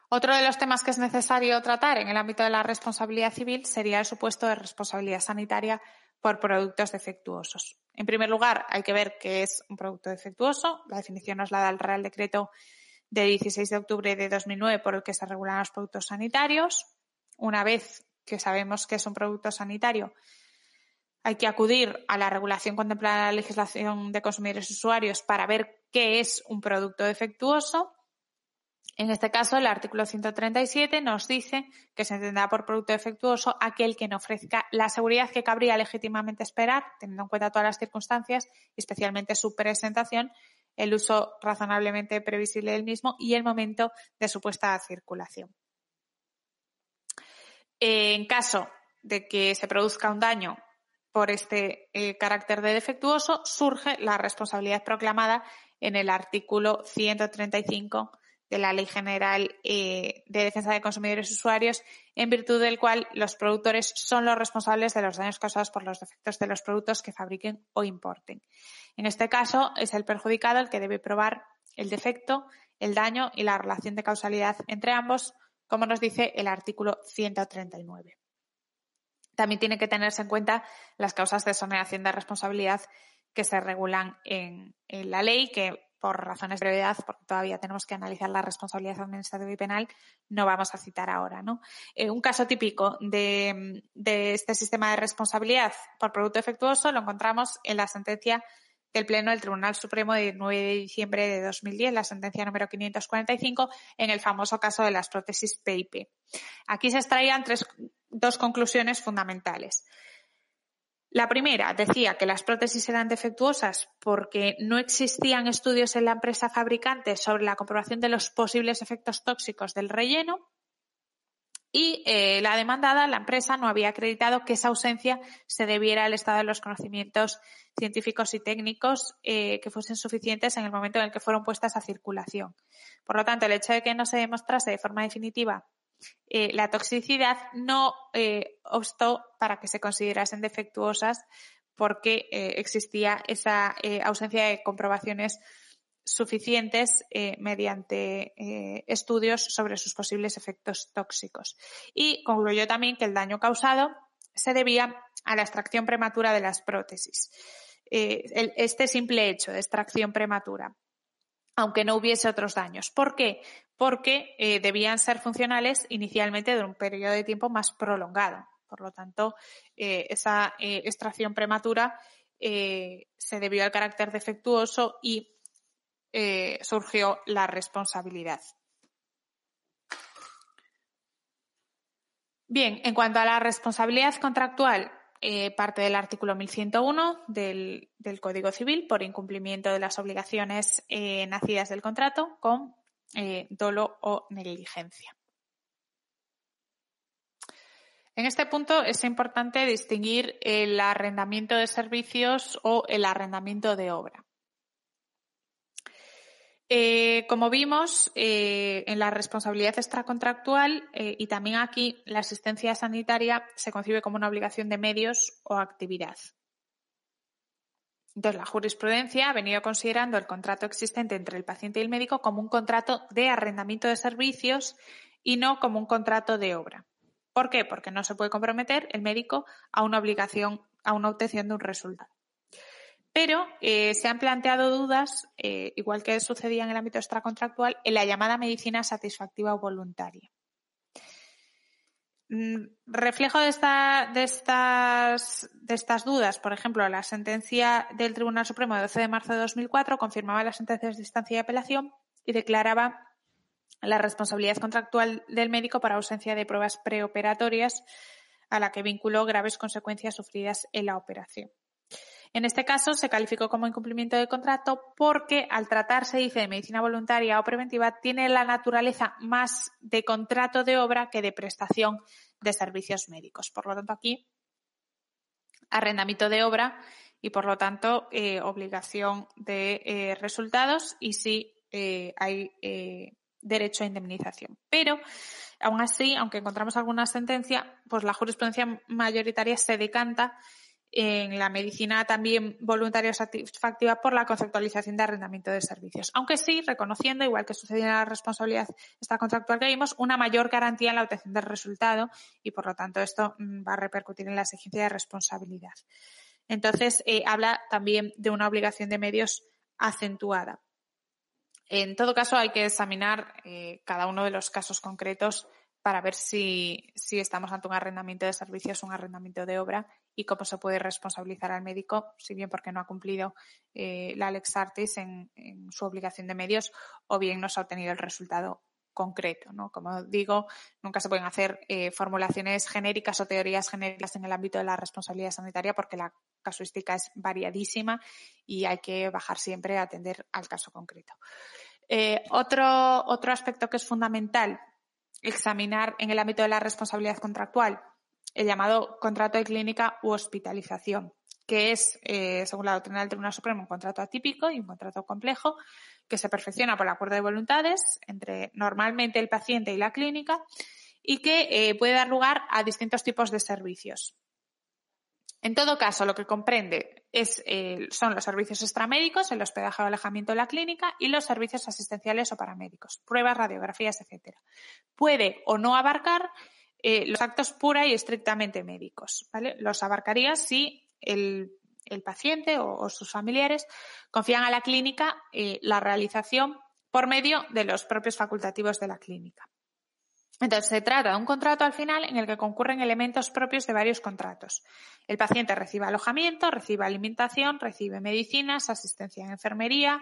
Otro de los temas que es necesario tratar en el ámbito de la responsabilidad civil sería el supuesto de responsabilidad sanitaria por productos defectuosos. En primer lugar, hay que ver qué es un producto defectuoso. La definición nos la da el Real Decreto de 16 de octubre de 2009 por el que se regulan los productos sanitarios. Una vez que sabemos que es un producto sanitario, hay que acudir a la regulación contemplada en la legislación de consumidores y usuarios para ver qué es un producto defectuoso. En este caso, el artículo 137 nos dice que se entenderá por producto defectuoso aquel que no ofrezca la seguridad que cabría legítimamente esperar, teniendo en cuenta todas las circunstancias, especialmente su presentación, el uso razonablemente previsible del mismo y el momento de su puesta a circulación. En caso de que se produzca un daño por este eh, carácter de defectuoso, surge la responsabilidad proclamada en el artículo 135 de la Ley General eh, de Defensa de Consumidores y Usuarios, en virtud del cual los productores son los responsables de los daños causados por los defectos de los productos que fabriquen o importen. En este caso, es el perjudicado el que debe probar el defecto, el daño y la relación de causalidad entre ambos, como nos dice el artículo 139. También tiene que tenerse en cuenta las causas de exoneración de responsabilidad que se regulan en, la ley, que por razones de brevedad, porque todavía tenemos que analizar la responsabilidad administrativa y penal, no vamos a citar ahora. ¿no? Eh, un caso típico de, este sistema de responsabilidad por producto defectuoso lo encontramos en la sentencia del Pleno del Tribunal Supremo de 9 de diciembre de 2010, la sentencia número 545, en el famoso caso de las prótesis PIP. Aquí se extraían tres, dos conclusiones fundamentales. La primera decía que las prótesis eran defectuosas porque no existían estudios en la empresa fabricante sobre la comprobación de los posibles efectos tóxicos del relleno y eh, la demandada, la empresa, no había acreditado que esa ausencia se debiera al estado de los conocimientos científicos y técnicos eh, que fuesen suficientes en el momento en el que fueron puestas a circulación. Por lo tanto, el hecho de que no se demostrase de forma definitiva eh, la toxicidad no obstó para que se considerasen defectuosas porque existía esa ausencia de comprobaciones suficientes eh, mediante eh, estudios sobre sus posibles efectos tóxicos. Y concluyó también que el daño causado se debía a la extracción prematura de las prótesis. Eh, este simple hecho de extracción prematura, aunque no hubiese otros daños. ¿Por qué? Porque debían ser funcionales inicialmente de un periodo de tiempo más prolongado. Por lo tanto, esa extracción prematura se debió al carácter defectuoso y eh, surgió la responsabilidad. Bien, en cuanto a la responsabilidad contractual, eh, parte del artículo 1101 del, Código Civil por incumplimiento de las obligaciones eh, nacidas del contrato con dolo o negligencia. En este punto es importante distinguir el arrendamiento de servicios o el arrendamiento de obra. Eh, como vimos, eh, en la responsabilidad extracontractual eh, y también aquí la asistencia sanitaria se concibe como una obligación de medios o actividad. Entonces, la jurisprudencia ha venido considerando el contrato existente entre el paciente y el médico como un contrato de arrendamiento de servicios y no como un contrato de obra. ¿Por qué? Porque no se puede comprometer el médico a una obligación, a una obtención de un resultado. Pero eh, se han planteado dudas, eh, igual que sucedía en el ámbito extracontractual, en la llamada medicina satisfactiva o voluntaria. Mm, reflejo de, estas, dudas, por ejemplo, la sentencia del Tribunal Supremo de 12 de marzo de 2004 confirmaba las sentencias de instancia y apelación y declaraba la responsabilidad contractual del médico para ausencia de pruebas preoperatorias a la que vinculó graves consecuencias sufridas en la operación. En este caso se calificó como incumplimiento de contrato porque al tratarse, dice, de medicina voluntaria o preventiva, tiene la naturaleza más de contrato de obra que de prestación de servicios médicos. Por lo tanto, aquí arrendamiento de obra y, por lo tanto, eh, obligación de eh, resultados y sí eh, hay derecho a indemnización. Pero, aún así, aunque encontramos alguna sentencia, pues la jurisprudencia mayoritaria se decanta en la medicina también voluntaria satisfactiva por la conceptualización de arrendamiento de servicios. Aunque sí, reconociendo, igual que sucedió en la responsabilidad esta contractual que vimos, una mayor garantía en la obtención del resultado y, por lo tanto, esto mm, va a repercutir en la exigencia de responsabilidad. Entonces, eh, habla también de una obligación de medios acentuada. En todo caso, hay que examinar eh, cada uno de los casos concretos para ver si, estamos ante un arrendamiento de servicios un arrendamiento de obra y cómo se puede responsabilizar al médico, si bien porque no ha cumplido eh, la Lex Artis en, su obligación de medios o bien no se ha obtenido el resultado concreto. ¿no? Como digo, nunca se pueden hacer eh, formulaciones genéricas o teorías genéricas en el ámbito de la responsabilidad sanitaria porque la casuística es variadísima y hay que bajar siempre a atender al caso concreto. Eh, otro, otro aspecto que es fundamental examinar en el ámbito de la responsabilidad contractual el llamado contrato de clínica u hospitalización, que es, eh, según la doctrina del Tribunal Supremo, un contrato atípico y un contrato complejo que se perfecciona por el acuerdo de voluntades entre normalmente el paciente y la clínica y que eh, puede dar lugar a distintos tipos de servicios. En todo caso, lo que comprende eh, son los servicios extramédicos, el hospedaje o alejamiento de la clínica y los servicios asistenciales o paramédicos, pruebas, radiografías, etcétera. Puede o no abarcar eh, los actos pura y estrictamente médicos. ¿vale? Los abarcaría si el, paciente o, sus familiares confían a la clínica eh, la realización por medio de los propios facultativos de la clínica. Entonces, se trata de un contrato al final en el que concurren elementos propios de varios contratos. El paciente recibe alojamiento, recibe alimentación, recibe medicinas, asistencia en enfermería,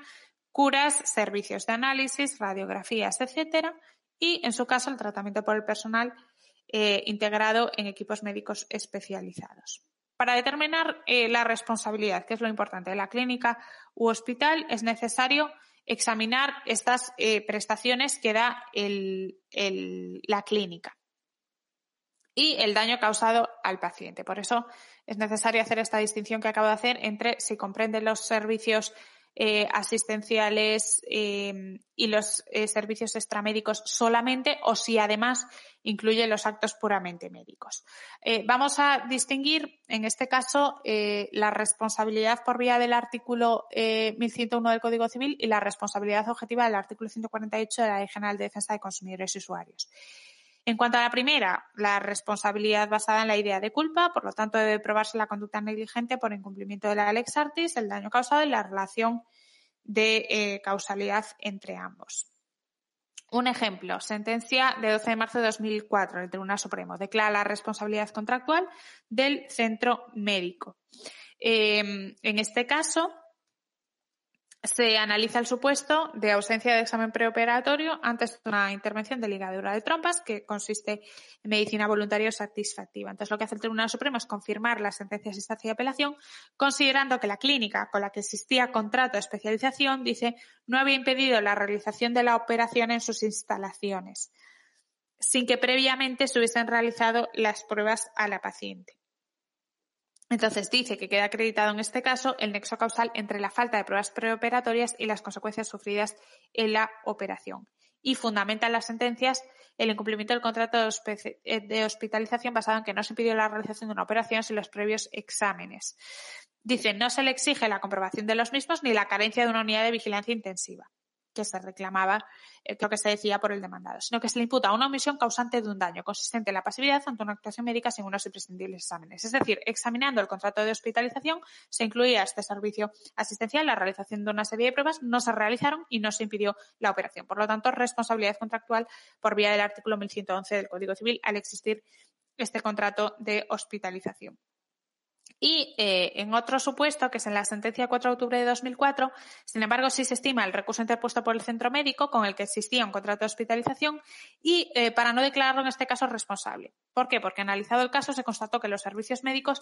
curas, servicios de análisis, radiografías, etcétera, y, en su caso, el tratamiento por el personal eh, integrado en equipos médicos especializados. Para determinar eh, la responsabilidad, que es lo importante de la clínica u hospital, es necesario examinar estas eh, prestaciones que da la clínica y el daño causado al paciente. Por eso es necesario hacer esta distinción que acabo de hacer entre si comprende los servicios eh, asistenciales eh, y los eh, servicios extramédicos solamente o si además incluye los actos puramente médicos. vamos a distinguir, en este caso, la responsabilidad por vía del artículo 1101 del Código Civil y la responsabilidad objetiva del artículo 148 de la Ley General de Defensa de Consumidores y Usuarios. En cuanto a la primera, la responsabilidad basada en la idea de culpa, por lo tanto debe probarse la conducta negligente por incumplimiento de la lex artis, el daño causado y la relación de eh, causalidad entre ambos. Un ejemplo, sentencia de 12 de marzo de 2004 del Tribunal Supremo declara la responsabilidad contractual del centro médico. Eh, en este caso, se analiza el supuesto de ausencia de examen preoperatorio antes de una intervención de ligadura de trompas que consiste en medicina voluntaria o satisfactiva. Entonces, lo que hace el Tribunal Supremo es confirmar la sentencia de instancia y apelación, considerando que la clínica con la que existía contrato de especialización, dice, no había impedido la realización de la operación en sus instalaciones, sin que previamente se hubiesen realizado las pruebas a la paciente. Entonces dice que queda acreditado en este caso el nexo causal entre la falta de pruebas preoperatorias y las consecuencias sufridas en la operación. Y fundamenta en las sentencias el incumplimiento del contrato de hospitalización basado en que no se pidió la realización de una operación sin los previos exámenes. Dice, no se le exige la comprobación de los mismos ni la carencia de una unidad de vigilancia intensiva que se reclamaba, eh, creo que se decía por el demandado, sino que se le imputa una omisión causante de un daño consistente en la pasividad ante una actuación médica sin unos imprescindibles exámenes. Es decir, examinando el contrato de hospitalización, se incluía este servicio asistencial, la realización de una serie de pruebas, no se realizaron y no se impidió la operación. Por lo tanto, responsabilidad contractual por vía del artículo 1111 del Código Civil al existir este contrato de hospitalización. Y eh, en otro supuesto, que es en la sentencia 4 de octubre de 2004, sin embargo, sí se estima el recurso interpuesto por el centro médico con el que existía un contrato de hospitalización y eh, para no declararlo en este caso responsable. ¿Por qué? Porque analizado el caso se constató que los servicios médicos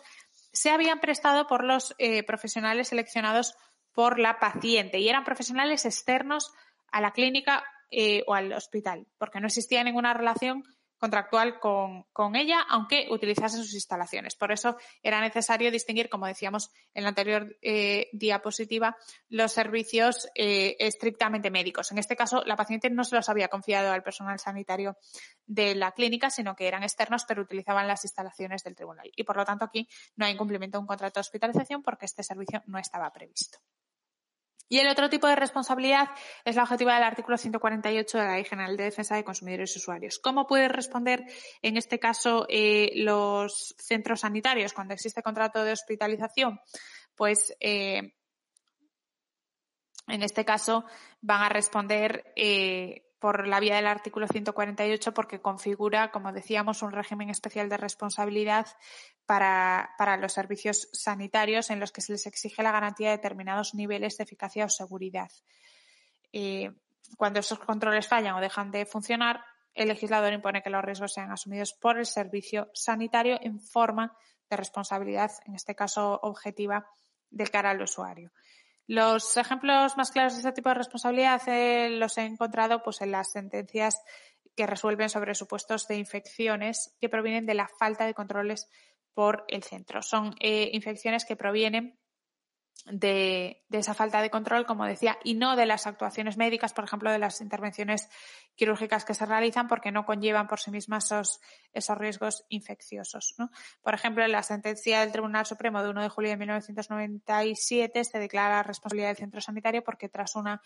se habían prestado por los eh, profesionales seleccionados por la paciente y eran profesionales externos a la clínica o al hospital, porque no existía ninguna relación contractual con, ella, aunque utilizase sus instalaciones. Por eso era necesario distinguir, como decíamos en la anterior eh, diapositiva, los servicios eh, estrictamente médicos. En este caso, la paciente no se los había confiado al personal sanitario de la clínica, sino que eran externos, pero utilizaban las instalaciones del tribunal. Y por lo tanto, aquí no hay incumplimiento de un contrato de hospitalización porque este servicio no estaba previsto. Y el otro tipo de responsabilidad es la objetiva del artículo 148 de la Ley General de Defensa de Consumidores y Usuarios. ¿Cómo pueden responder en este caso eh, los centros sanitarios cuando existe contrato de hospitalización? Pues eh, en este caso van a responder eh, por la vía del artículo 148 porque configura, como decíamos, un régimen especial de responsabilidad para, los servicios sanitarios en los que se les exige la garantía de determinados niveles de eficacia o seguridad. Eh, cuando esos controles fallan o dejan de funcionar, el legislador impone que los riesgos sean asumidos por el servicio sanitario en forma de responsabilidad, en este caso objetiva, de cara al usuario. Los ejemplos más claros de este tipo de responsabilidad eh, los he encontrado pues, en las sentencias que resuelven sobre supuestos de infecciones que provienen de la falta de controles por el centro. Son eh, infecciones que provienen de, esa falta de control, como decía, y no de las actuaciones médicas, por ejemplo, de las intervenciones quirúrgicas que se realizan, porque no conllevan por sí mismas esos, esos riesgos infecciosos. Por ejemplo, en la sentencia del Tribunal Supremo de 1 de julio de 1997 se declara responsabilidad del centro sanitario porque tras una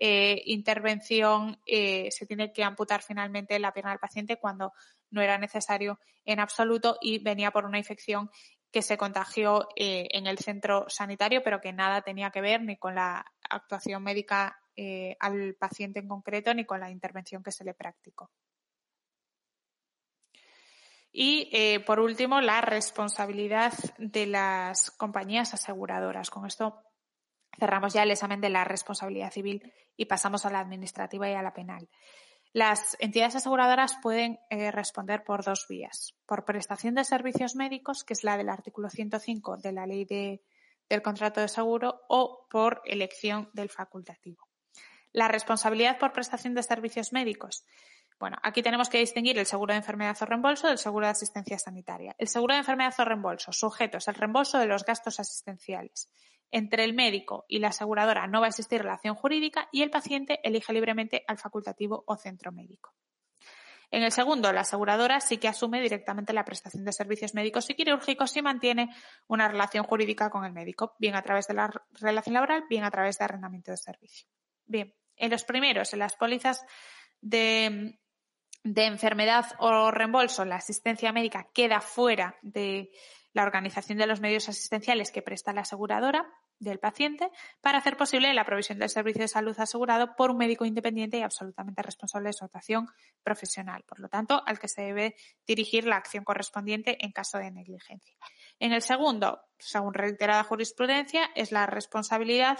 eh, intervención eh, se tiene que amputar finalmente la pierna del paciente cuando no era necesario en absoluto y venía por una infección que se contagió eh, en el centro sanitario, pero que nada tenía que ver ni con la actuación médica al paciente en concreto ni con la intervención que se le practicó. Y, eh, por último, la responsabilidad de las compañías aseguradoras. Con esto cerramos ya el examen de la responsabilidad civil y pasamos a la administrativa y a la penal. Las entidades aseguradoras pueden eh, responder por dos vías. Por prestación de servicios médicos, que es la del artículo 105 de la ley del contrato de seguro, o por elección del facultativo. La responsabilidad por prestación de servicios médicos bueno, aquí tenemos que distinguir el seguro de enfermedad o reembolso del seguro de asistencia sanitaria. El seguro de enfermedad o reembolso sujeto es el reembolso de los gastos asistenciales. Entre el médico y la aseguradora no va a existir relación jurídica y el paciente elige libremente al facultativo o centro médico. En el segundo, la aseguradora sí que asume directamente la prestación de servicios médicos y quirúrgicos y mantiene una relación jurídica con el médico, bien a través de la relación laboral, bien a través de arrendamiento de servicio. Bien, en los primeros, en las pólizas de de enfermedad o reembolso, la asistencia médica queda fuera de la organización de los medios asistenciales que presta la aseguradora del paciente para hacer posible la provisión del servicio de salud asegurado por un médico independiente y absolutamente responsable de su actuación profesional, por lo tanto, al que se debe dirigir la acción correspondiente en caso de negligencia. En el segundo, según reiterada jurisprudencia, es la responsabilidad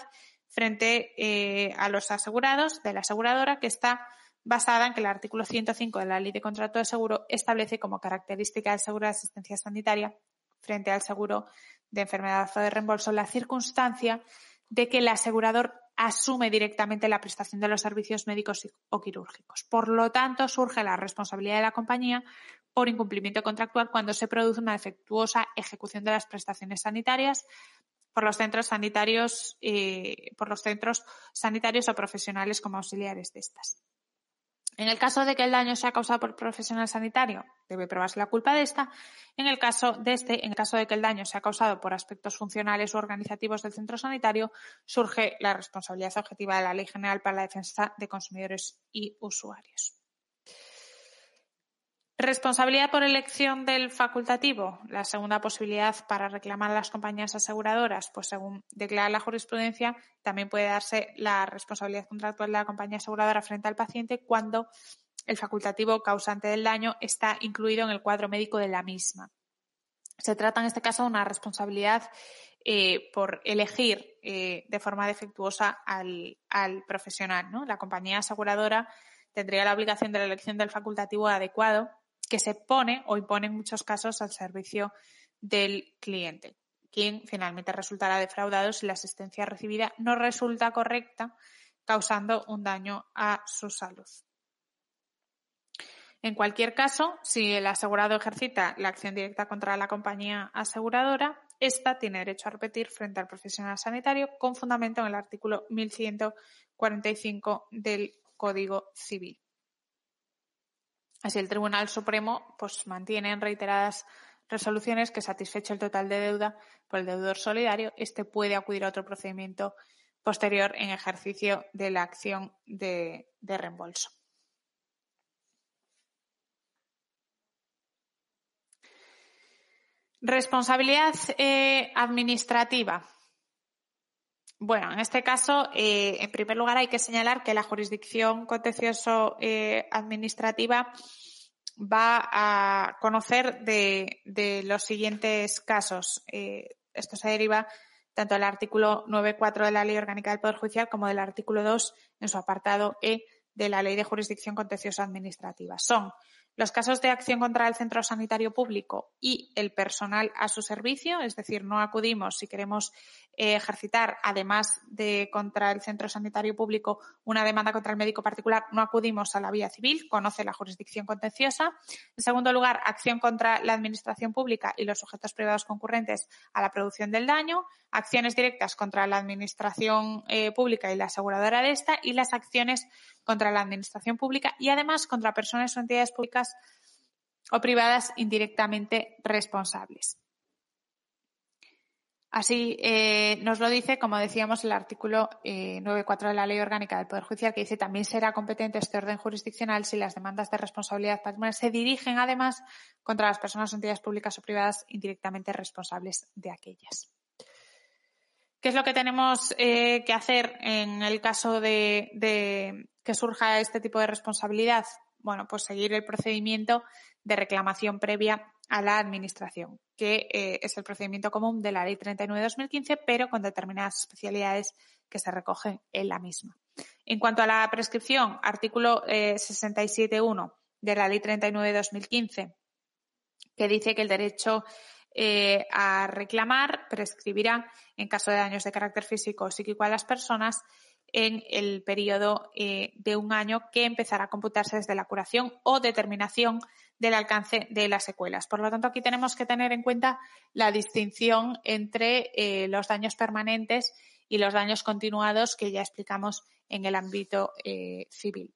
frente eh, a los asegurados de la aseguradora que está basada en que el artículo 105 de la Ley de Contrato de Seguro establece como característica del seguro de asistencia sanitaria frente al seguro de enfermedad o de reembolso la circunstancia de que el asegurador asume directamente la prestación de los servicios médicos o quirúrgicos. Por lo tanto, surge la responsabilidad de la compañía por incumplimiento contractual cuando se produce una defectuosa ejecución de las prestaciones sanitarias por los centros sanitarios, eh, por los centros sanitarios o profesionales como auxiliares de estas. En el caso de que el daño sea causado por profesional sanitario, debe probarse la culpa de esta. En el caso de este, en el caso de que el daño sea causado por aspectos funcionales o organizativos del centro sanitario, surge la responsabilidad objetiva de la Ley General para la Defensa de Consumidores y Usuarios. Responsabilidad por elección del facultativo. La segunda posibilidad para reclamar a las compañías aseguradoras, pues según declara la jurisprudencia, también puede darse la responsabilidad contractual de la compañía aseguradora frente al paciente cuando el facultativo causante del daño está incluido en el cuadro médico de la misma. Se trata en este caso de una responsabilidad eh, por elegir eh, de forma defectuosa al, al profesional. ¿no? La compañía aseguradora tendría la obligación de la elección del facultativo adecuado que se pone o impone en muchos casos al servicio del cliente, quien finalmente resultará defraudado si la asistencia recibida no resulta correcta, causando un daño a su salud. En cualquier caso, si el asegurado ejercita la acción directa contra la compañía aseguradora, ésta tiene derecho a repetir frente al profesional sanitario con fundamento en el artículo 1145 del Código Civil. Así, el Tribunal Supremo pues, mantiene en reiteradas resoluciones que, satisfecho el total de deuda por el deudor solidario, este puede acudir a otro procedimiento posterior en ejercicio de la acción de, reembolso. Responsabilidad eh, administrativa. Bueno, en este caso, eh, en primer lugar, hay que señalar que la jurisdicción contencioso eh, administrativa va a conocer de, los siguientes casos. Eh, esto se deriva tanto del artículo 9.4 de la Ley Orgánica del Poder Judicial como del artículo 2 en su apartado E de la Ley de Jurisdicción Contencioso Administrativa. Son los casos de acción contra el centro sanitario público y el personal a su servicio, es decir, no acudimos si queremos eh, ejercitar, además de contra el centro sanitario público, una demanda contra el médico particular, no acudimos a la vía civil, conoce la jurisdicción contenciosa. En segundo lugar, acción contra la administración pública y los sujetos privados concurrentes a la producción del daño, acciones directas contra la administración eh, pública y la aseguradora de esta y las acciones contra la administración pública y además contra personas o entidades públicas o privadas indirectamente responsables. Así eh, nos lo dice, como decíamos, el artículo eh, 9.4 de la Ley Orgánica del Poder Judicial, que dice también será competente este orden jurisdiccional si las demandas de responsabilidad patrimonial se dirigen, además, contra las personas o entidades públicas o privadas indirectamente responsables de aquellas. ¿Qué es lo que tenemos eh, que hacer en el caso de, de que surja este tipo de responsabilidad? Bueno, pues seguir el procedimiento de reclamación previa a la Administración, que eh, es el procedimiento común de la Ley 39-2015, pero con determinadas especialidades que se recogen en la misma. En cuanto a la prescripción, artículo eh, 67.1 de la Ley 39-2015, que dice que el derecho eh, a reclamar prescribirá en caso de daños de carácter físico o psíquico a las personas en el periodo eh, de un año que empezará a computarse desde la curación o determinación del alcance de las secuelas. Por lo tanto, aquí tenemos que tener en cuenta la distinción entre eh, los daños permanentes y los daños continuados que ya explicamos en el ámbito eh, civil.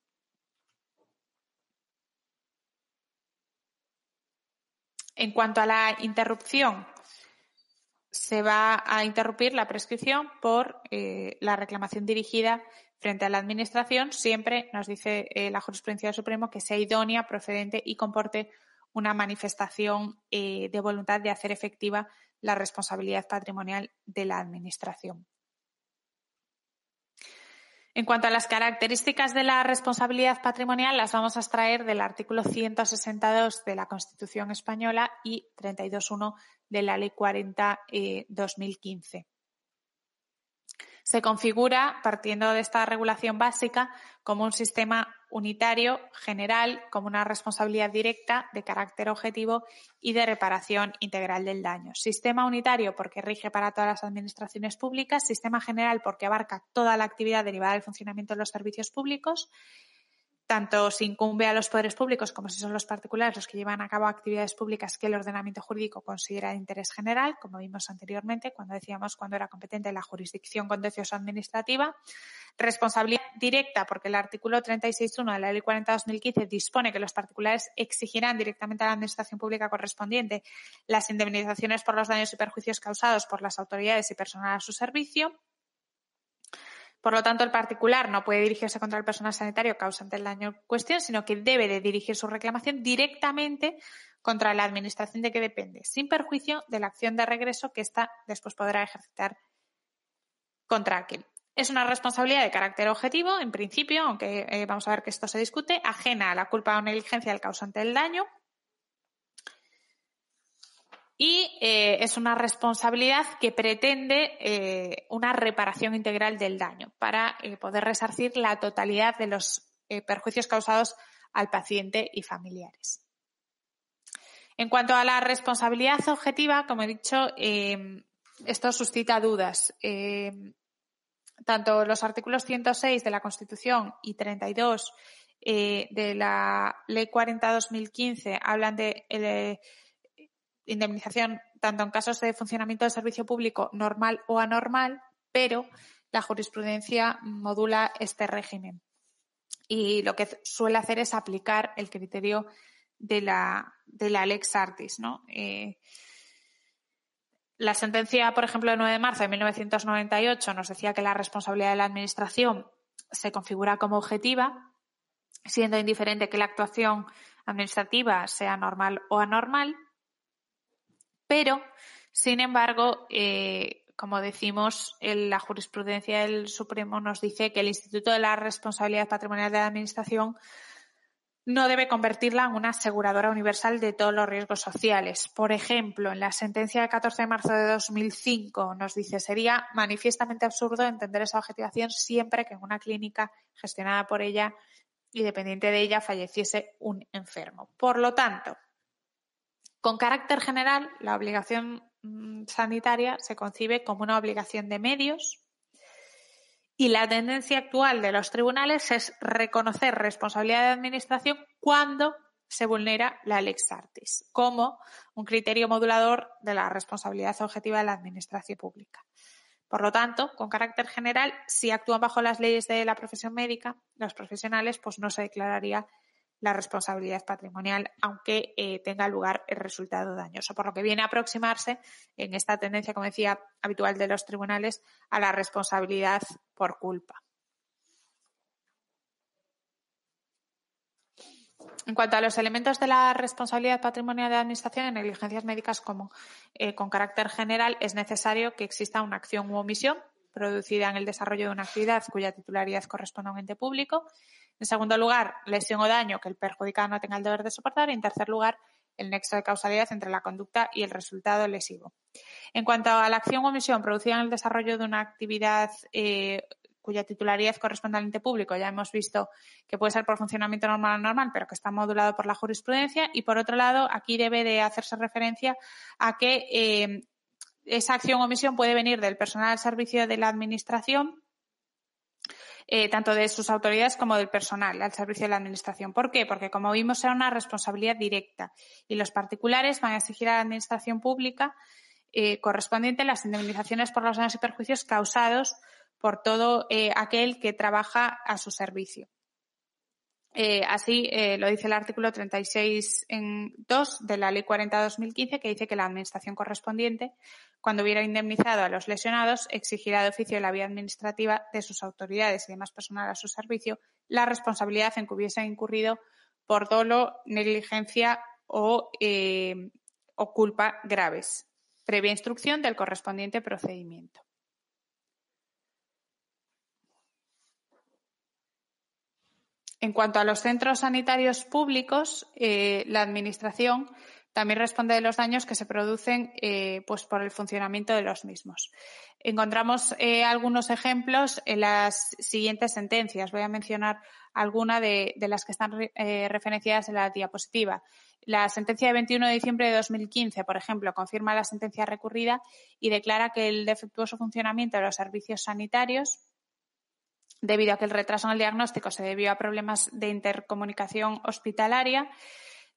En cuanto a la interrupción, se va a interrumpir la prescripción por eh, la reclamación dirigida frente a la Administración, siempre nos dice eh, la jurisprudencia del Supremo que sea idónea, procedente y comporte una manifestación eh, de voluntad de hacer efectiva la responsabilidad patrimonial de la Administración. En cuanto a las características de la responsabilidad patrimonial, las vamos a extraer del artículo 162 de la Constitución española y 32.1 de la Ley 40-2015. Eh, se configura, partiendo de esta regulación básica, como un sistema unitario, general, como una responsabilidad directa de carácter objetivo y de reparación integral del daño. Sistema unitario porque rige para todas las administraciones públicas, sistema general porque abarca toda la actividad derivada del funcionamiento de los servicios públicos tanto si incumbe a los poderes públicos como si son los particulares los que llevan a cabo actividades públicas que el ordenamiento jurídico considera de interés general, como vimos anteriormente cuando decíamos cuando era competente la jurisdicción contencioso administrativa. Responsabilidad directa, porque el artículo 36.1 de la Ley 40-2015 dispone que los particulares exigirán directamente a la administración pública correspondiente las indemnizaciones por los daños y perjuicios causados por las autoridades y personal a su servicio. Por lo tanto, el particular no puede dirigirse contra el personal sanitario causante del daño en cuestión, sino que debe de dirigir su reclamación directamente contra la administración de que depende, sin perjuicio de la acción de regreso que ésta después podrá ejercitar contra aquel. Es una responsabilidad de carácter objetivo, en principio, aunque eh, vamos a ver que esto se discute, ajena a la culpa o negligencia del causante del daño, y eh, es una responsabilidad que pretende eh, una reparación integral del daño para eh, poder resarcir la totalidad de los perjuicios causados al paciente y familiares. En cuanto a la responsabilidad objetiva, como he dicho, esto suscita dudas. tanto los artículos 106 de la Constitución y 32 de la Ley 40-2015 hablan de indemnización tanto en casos de funcionamiento del servicio público normal o anormal, pero la jurisprudencia modula este régimen. Y lo que suele hacer es aplicar el criterio de la, de la lex artis, ¿no? Eh, la sentencia, por ejemplo, del 9 de marzo de 1998 nos decía que la responsabilidad de la Administración se configura como objetiva, siendo indiferente que la actuación administrativa sea normal o anormal, pero, sin embargo, eh, como decimos, la jurisprudencia del Supremo nos dice que el Instituto de la Responsabilidad Patrimonial de la Administración no debe convertirla en una aseguradora universal de todos los riesgos sociales. Por ejemplo, en la sentencia del 14 de marzo de 2005 nos dice sería manifiestamente absurdo entender esa objetivación siempre que en una clínica gestionada por ella y dependiente de ella falleciese un enfermo. Por lo tanto, con carácter general, la obligación mm, sanitaria se concibe como una obligación de medios y la tendencia actual de los tribunales es reconocer responsabilidad de administración cuando se vulnera la lex artis como un criterio modulador de la responsabilidad objetiva de la administración pública. Por lo tanto, con carácter general, si actúan bajo las leyes de la profesión médica, los profesionales, pues no se declararía la responsabilidad patrimonial, aunque eh, tenga lugar el resultado dañoso, por lo que viene a aproximarse en esta tendencia, como decía, habitual de los tribunales a la responsabilidad por culpa. En cuanto a los elementos de la responsabilidad patrimonial de Administración en negligencias médicas como eh, con carácter general, es necesario que exista una acción u omisión producida en el desarrollo de una actividad cuya titularidad corresponde a un ente público. En segundo lugar, lesión o daño que el perjudicado no tenga el deber de soportar. Y en tercer lugar, el nexo de causalidad entre la conducta y el resultado lesivo. En cuanto a la acción o omisión producida en el desarrollo de una actividad eh, cuya titularidad corresponde al ente público, ya hemos visto que puede ser por funcionamiento normal o normal, pero que está modulado por la jurisprudencia. Y por otro lado, aquí debe de hacerse referencia a que eh, esa acción o omisión puede venir del personal al servicio de la Administración, eh, tanto de sus autoridades como del personal al servicio de la Administración. ¿Por qué? Porque, como vimos, era una responsabilidad directa y los particulares van a exigir a la Administración pública eh, correspondiente las indemnizaciones por los daños y perjuicios causados por todo eh, aquel que trabaja a su servicio. Eh, así eh, lo dice el artículo 36 en 2 de la Ley 40-2015, que dice que la Administración correspondiente, cuando hubiera indemnizado a los lesionados, exigirá de oficio la vía administrativa de sus autoridades y demás personal a su servicio la responsabilidad en que hubiese incurrido por dolo, negligencia o, eh, o culpa graves, previa instrucción del correspondiente procedimiento. En cuanto a los centros sanitarios públicos, eh, la Administración también responde de los daños que se producen eh, pues por el funcionamiento de los mismos. Encontramos eh, algunos ejemplos en las siguientes sentencias. Voy a mencionar alguna de, las que están referenciadas en la diapositiva. La sentencia de 21 de diciembre de 2015, por ejemplo, confirma la sentencia recurrida y declara que el defectuoso funcionamiento de los servicios sanitarios debido a que el retraso en el diagnóstico se debió a problemas de intercomunicación hospitalaria,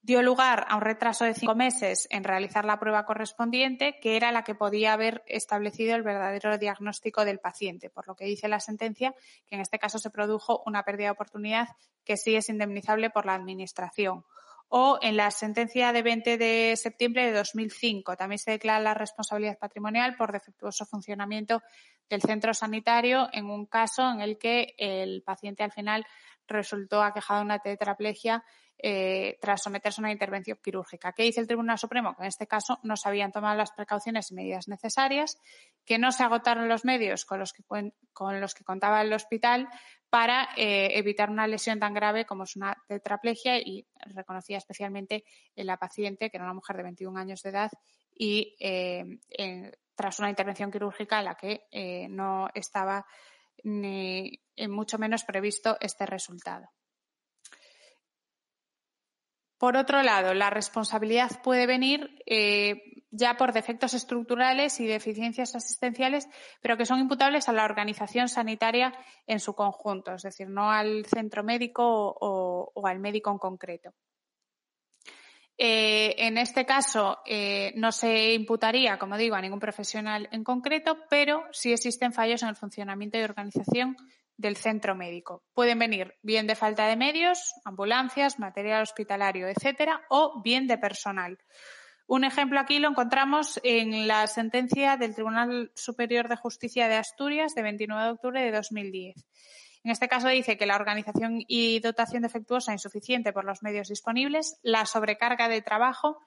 dio lugar a un retraso de cinco meses en realizar la prueba correspondiente, que era la que podía haber establecido el verdadero diagnóstico del paciente, por lo que dice la sentencia que en este caso se produjo una pérdida de oportunidad que sí es indemnizable por la Administración o en la sentencia de 20 de septiembre de 2005 también se declara la responsabilidad patrimonial por defectuoso funcionamiento del centro sanitario en un caso en el que el paciente al final resultó aquejado de una tetraplegia eh, tras someterse a una intervención quirúrgica. ¿Qué dice el Tribunal Supremo? Que en este caso no se habían tomado las precauciones y medidas necesarias, que no se agotaron los medios con los que, con los que contaba el hospital para eh, evitar una lesión tan grave como es una tetraplegia y reconocía especialmente en la paciente, que era una mujer de 21 años de edad y eh, tras una intervención quirúrgica en la que no estaba ni mucho menos previsto este resultado. Por otro lado, la responsabilidad puede venir eh, ya por defectos estructurales y deficiencias asistenciales, pero que son imputables a la organización sanitaria en su conjunto, es decir, no al centro médico o, al médico en concreto. Eh, en este caso, eh, no se imputaría, como digo, a ningún profesional en concreto, pero sí existen fallos en el funcionamiento y organización del centro médico. Pueden venir bien de falta de medios, ambulancias, material hospitalario, etcétera, o bien de personal. Un ejemplo aquí lo encontramos en la sentencia del Tribunal Superior de Justicia de Asturias de 29 de octubre de 2010. En este caso dice que la organización y dotación defectuosa insuficiente por los medios disponibles, la sobrecarga de trabajo,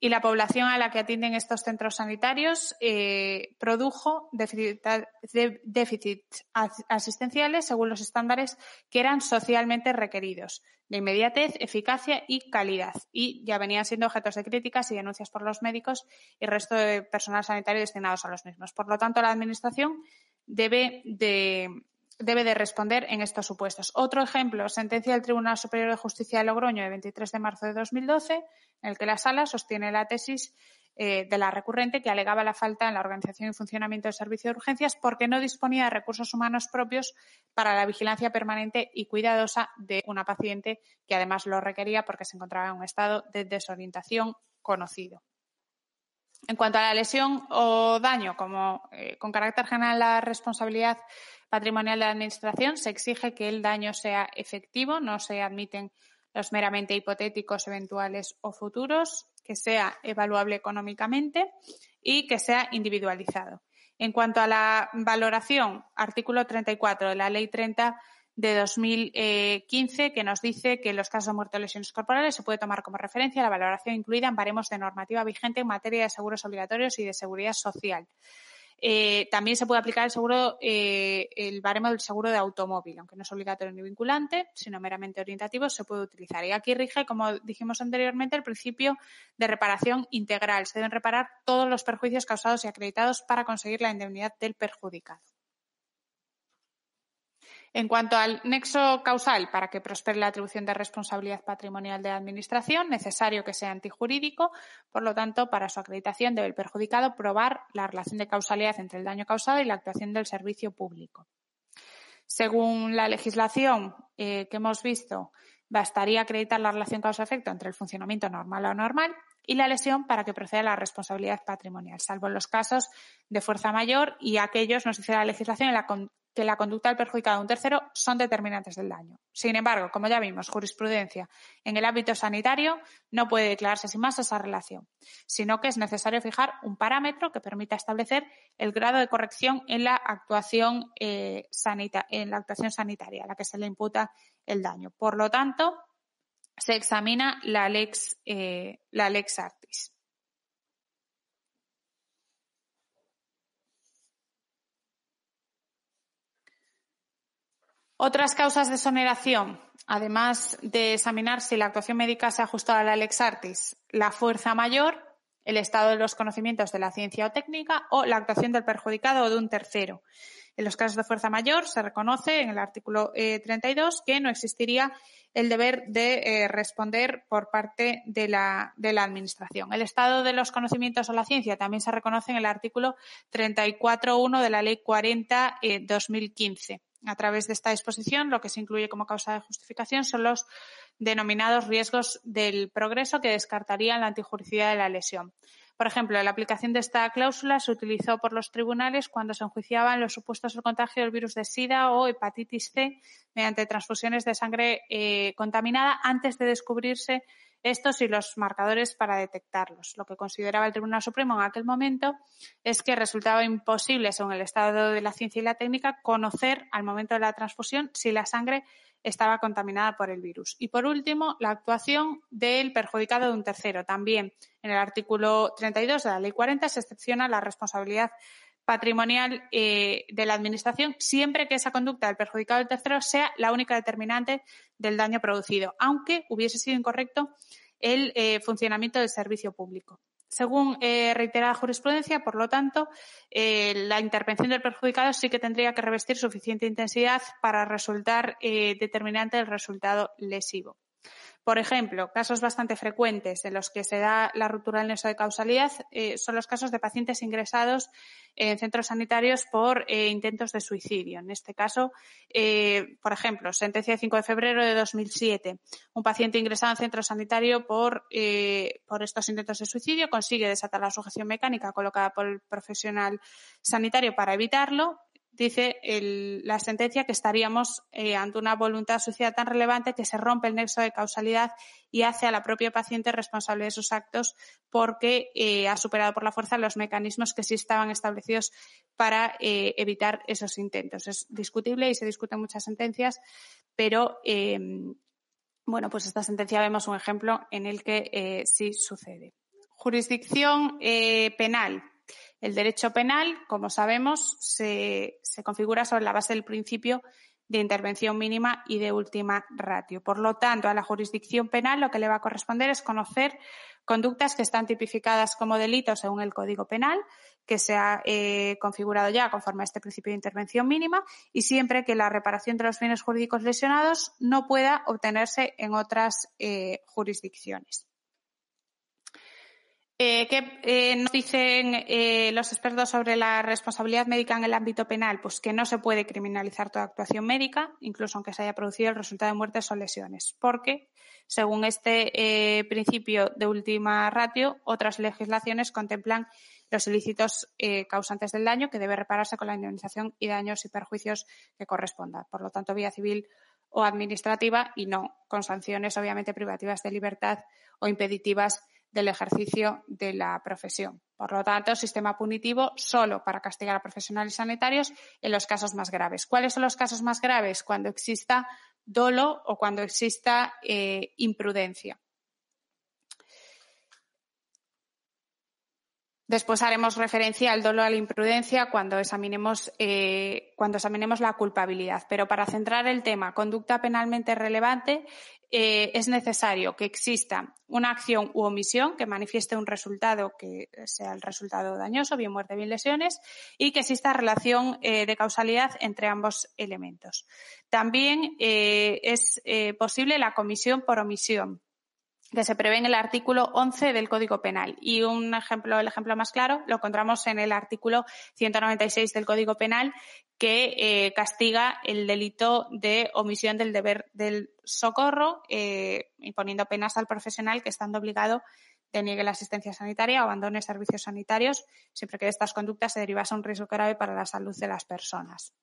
y la población a la que atienden estos centros sanitarios eh, produjo déficits asistenciales según los estándares que eran socialmente requeridos, de inmediatez, eficacia y calidad, y ya venían siendo objetos de críticas y denuncias por los médicos y el resto de personal sanitario destinados a los mismos. Por lo tanto, la Administración debe de debe de responder en estos supuestos. Otro ejemplo, sentencia del Tribunal Superior de Justicia de Logroño de 23 de marzo de 2012, en el que la sala sostiene la tesis eh, de la recurrente que alegaba la falta en la organización y funcionamiento del servicio de urgencias porque no disponía de recursos humanos propios para la vigilancia permanente y cuidadosa de una paciente que además lo requería porque se encontraba en un estado de desorientación conocido. En cuanto a la lesión o daño, como eh, con carácter general la responsabilidad patrimonial de la Administración, se exige que el daño sea efectivo, no se admiten los meramente hipotéticos, eventuales o futuros, que sea evaluable económicamente y que sea individualizado. En cuanto a la valoración, artículo 34 de la Ley 30 de 2015 que nos dice que en los casos de muerte o lesiones corporales se puede tomar como referencia la valoración incluida en baremos de normativa vigente en materia de seguros obligatorios y de seguridad social. Eh, también se puede aplicar el seguro, eh, el baremo del seguro de automóvil, aunque no es obligatorio ni vinculante, sino meramente orientativo, se puede utilizar. Y aquí rige, como dijimos anteriormente, el principio de reparación integral. Se deben reparar todos los perjuicios causados y acreditados para conseguir la indemnidad del perjudicado. En cuanto al nexo causal para que prospere la atribución de responsabilidad patrimonial de la Administración, necesario que sea antijurídico, por lo tanto, para su acreditación debe el perjudicado probar la relación de causalidad entre el daño causado y la actuación del servicio público. Según la legislación eh, que hemos visto, bastaría acreditar la relación causa-efecto entre el funcionamiento normal o normal y la lesión para que proceda la responsabilidad patrimonial, salvo en los casos de fuerza mayor y aquellos, nos dice la legislación, en la, que la conducta del perjudicado de un tercero son determinantes del daño. Sin embargo, como ya vimos, jurisprudencia en el ámbito sanitario no puede declararse sin más esa relación, sino que es necesario fijar un parámetro que permita establecer el grado de corrección en la actuación, eh, en la actuación sanitaria a la que se le imputa el daño. Por lo tanto, se examina la lex, eh, la lex artis. Otras causas de exoneración, además de examinar si la actuación médica se ha ajustado a la lex artis, la fuerza mayor, el estado de los conocimientos de la ciencia o técnica o la actuación del perjudicado o de un tercero. En los casos de fuerza mayor se reconoce en el artículo 32 eh, que no existiría el deber de eh, responder por parte de la, de la Administración. El estado de los conocimientos o la ciencia también se reconoce en el artículo 34.1 de la Ley 40-2015. Eh, a través de esta disposición, lo que se incluye como causa de justificación son los denominados riesgos del progreso que descartarían la antijuricidad de la lesión. Por ejemplo, la aplicación de esta cláusula se utilizó por los tribunales cuando se enjuiciaban los supuestos del contagio del virus de SIDA o hepatitis C mediante transfusiones de sangre eh, contaminada antes de descubrirse estos y los marcadores para detectarlos. Lo que consideraba el Tribunal Supremo en aquel momento es que resultaba imposible, según el estado de la ciencia y la técnica, conocer al momento de la transfusión si la sangre estaba contaminada por el virus. Y por último, la actuación del perjudicado de un tercero. También en el artículo 32 de la Ley 40 se excepciona la responsabilidad patrimonial eh, de la Administración siempre que esa conducta del perjudicado del tercero sea la única determinante del daño producido, aunque hubiese sido incorrecto el eh, funcionamiento del servicio público. Según eh, reiterada jurisprudencia, por lo tanto, la intervención del perjudicado sí que tendría que revestir suficiente intensidad para resultar determinante del resultado lesivo. Por ejemplo, casos bastante frecuentes en los que se da la ruptura del nexo de causalidad eh, son los casos de pacientes ingresados en centros sanitarios por eh, intentos de suicidio. En este caso, eh, por ejemplo, sentencia de 5 de febrero de 2007. Un paciente ingresado en centro sanitario por, por estos intentos de suicidio consigue desatar la sujeción mecánica colocada por el profesional sanitario para evitarlo dice la sentencia que estaríamos eh, ante una voluntad social tan relevante que se rompe el nexo de causalidad y hace a la propia paciente responsable de sus actos porque eh, ha superado por la fuerza los mecanismos que sí estaban establecidos para eh, evitar esos intentos. Es discutible y se discuten muchas sentencias, pero em, bueno, pues esta sentencia vemos un ejemplo en el que sí sucede. Jurisdicción penal. El derecho penal, como sabemos, se, configura sobre la base del principio de intervención mínima y de última ratio. Por lo tanto, a la jurisdicción penal lo que le va a corresponder es conocer conductas que están tipificadas como delitos según el Código Penal, que se ha eh, configurado ya conforme a este principio de intervención mínima, y siempre que la reparación de los bienes jurídicos lesionados no pueda obtenerse en otras eh, jurisdicciones. Eh, ¿Qué eh, nos dicen eh, los expertos sobre la responsabilidad médica en el ámbito penal? Pues que no se puede criminalizar toda actuación médica, incluso aunque se haya producido el resultado de muertes o lesiones, porque, según este principio de última ratio, otras legislaciones contemplan los ilícitos causantes del daño que debe repararse con la indemnización y daños y perjuicios que correspondan. Por lo tanto, vía civil o administrativa y no con sanciones obviamente privativas de libertad o impeditivas del ejercicio de la profesión. Por lo tanto, sistema punitivo solo para castigar a profesionales sanitarios en los casos más graves. ¿Cuáles son los casos más graves? Cuando exista dolo o cuando exista eh, imprudencia. Después haremos referencia al dolo a la imprudencia cuando examinemos, eh, cuando examinemos la culpabilidad. Pero para centrar el tema, conducta penalmente relevante, eh, es necesario que exista una acción u omisión que manifieste un resultado que sea el resultado dañoso, bien muerte, bien lesiones, y que exista relación eh, de causalidad entre ambos elementos. También es posible la comisión por omisión que se prevé en el artículo 11 del Código Penal. Y un ejemplo, el ejemplo más claro, lo encontramos en el artículo 196 del Código Penal, que eh, castiga el delito de omisión del deber del socorro, eh, imponiendo penas al profesional que estando obligado deniegue la asistencia sanitaria o abandone servicios sanitarios, siempre que de estas conductas se derivase un riesgo grave para la salud de las personas.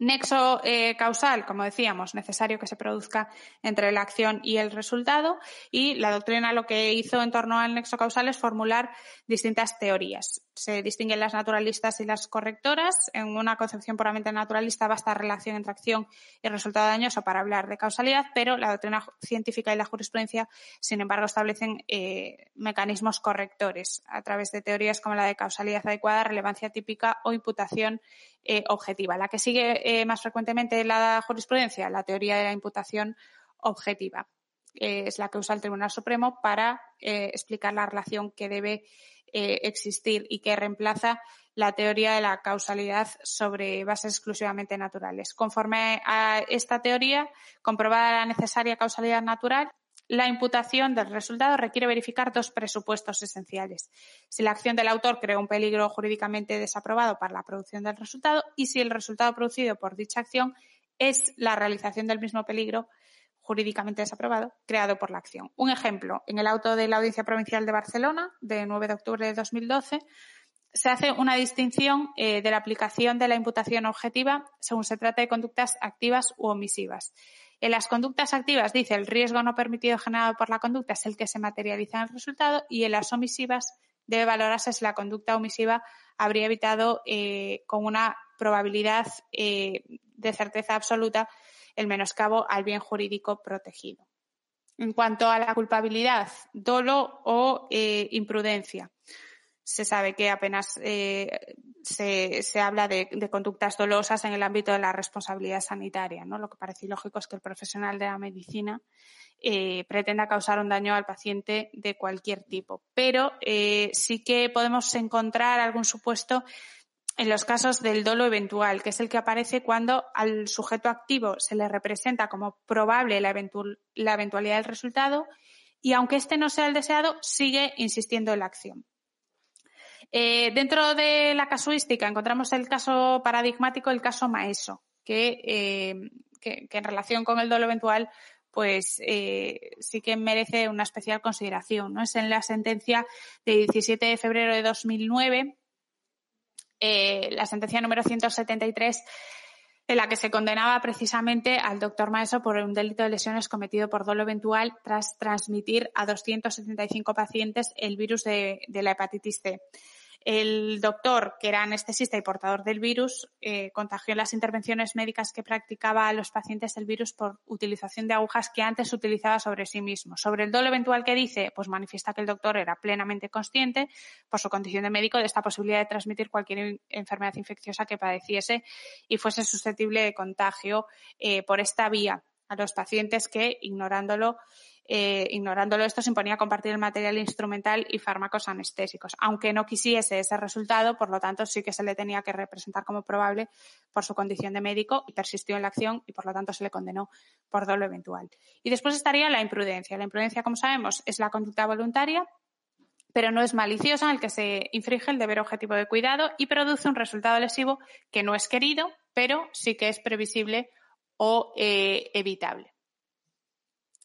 Nexo eh, causal, como decíamos, necesario que se produzca entre la acción y el resultado y la doctrina lo que hizo en torno al nexo causal es formular distintas teorías. Se distinguen las naturalistas y las correctoras. En una concepción puramente naturalista basta relación entre acción y resultado dañoso para hablar de causalidad, pero la doctrina científica y la jurisprudencia, sin embargo, establecen eh, mecanismos correctores a través de teorías como la de causalidad adecuada, relevancia típica o imputación eh, objetiva. La que sigue eh, más frecuentemente la jurisprudencia, la teoría de la imputación objetiva. Eh, es la que usa el Tribunal Supremo para explicar la relación que debe existir y que reemplaza la teoría de la causalidad sobre bases exclusivamente naturales. Conforme a esta teoría, comprobada la necesaria causalidad natural, la imputación del resultado requiere verificar dos presupuestos esenciales. Si la acción del autor crea un peligro jurídicamente desaprobado para la producción del resultado y si el resultado producido por dicha acción es la realización del mismo peligro jurídicamente desaprobado creado por la acción. Un ejemplo, en el auto de la Audiencia Provincial de Barcelona, de 9 de octubre de 2012, se hace una distinción eh, de la aplicación de la imputación objetiva según se trata de conductas activas u omisivas. En las conductas activas dice el riesgo no permitido generado por la conducta es el que se materializa en el resultado y en las omisivas debe valorarse si la conducta omisiva habría evitado eh, con una probabilidad eh, de certeza absoluta el menoscabo al bien jurídico protegido. En cuanto a la culpabilidad, dolo o eh, imprudencia se sabe que apenas eh, se, se, habla de, conductas dolosas en el ámbito de la responsabilidad sanitaria. ¿no? Lo que parece ilógico es que el profesional de la medicina eh, pretenda causar un daño al paciente de cualquier tipo. Pero eh, sí que podemos encontrar algún supuesto en los casos del dolo eventual, que es el que aparece cuando al sujeto activo se le representa como probable la, la eventualidad del resultado y aunque este no sea el deseado, sigue insistiendo en la acción. Eh, dentro de la casuística encontramos el caso paradigmático, el caso Maeso, que, eh, en relación con el dolo eventual pues eh, sí que merece una especial consideración. Es en la sentencia de 17 de febrero de 2009, la sentencia número 173 en la que se condenaba precisamente al doctor Maeso por un delito de lesiones cometido por dolo eventual tras transmitir a 275 pacientes el virus de la hepatitis C. El doctor, que era anestesista y portador del virus, eh, contagió en las intervenciones médicas que practicaba a los pacientes el virus por utilización de agujas que antes utilizaba sobre sí mismo. Sobre el dolo eventual que dice, pues manifiesta que el doctor era plenamente consciente, por su condición de médico, de esta posibilidad de transmitir cualquier enfermedad infecciosa que padeciese y fuese susceptible de contagio eh, por esta vía a los pacientes que, ignorándolo, eh, ignorándolo esto, se imponía compartir el material instrumental y fármacos anestésicos. Aunque no quisiese ese resultado, por lo tanto, sí que se le tenía que representar como probable por su condición de médico y persistió en la acción y, por lo tanto, se le condenó por dolo eventual. Y después estaría la imprudencia. La imprudencia, como sabemos, es la conducta voluntaria pero no es maliciosa en el que se infringe el deber objetivo de cuidado y produce un resultado lesivo que no es querido, pero sí que es previsible o eh, evitable.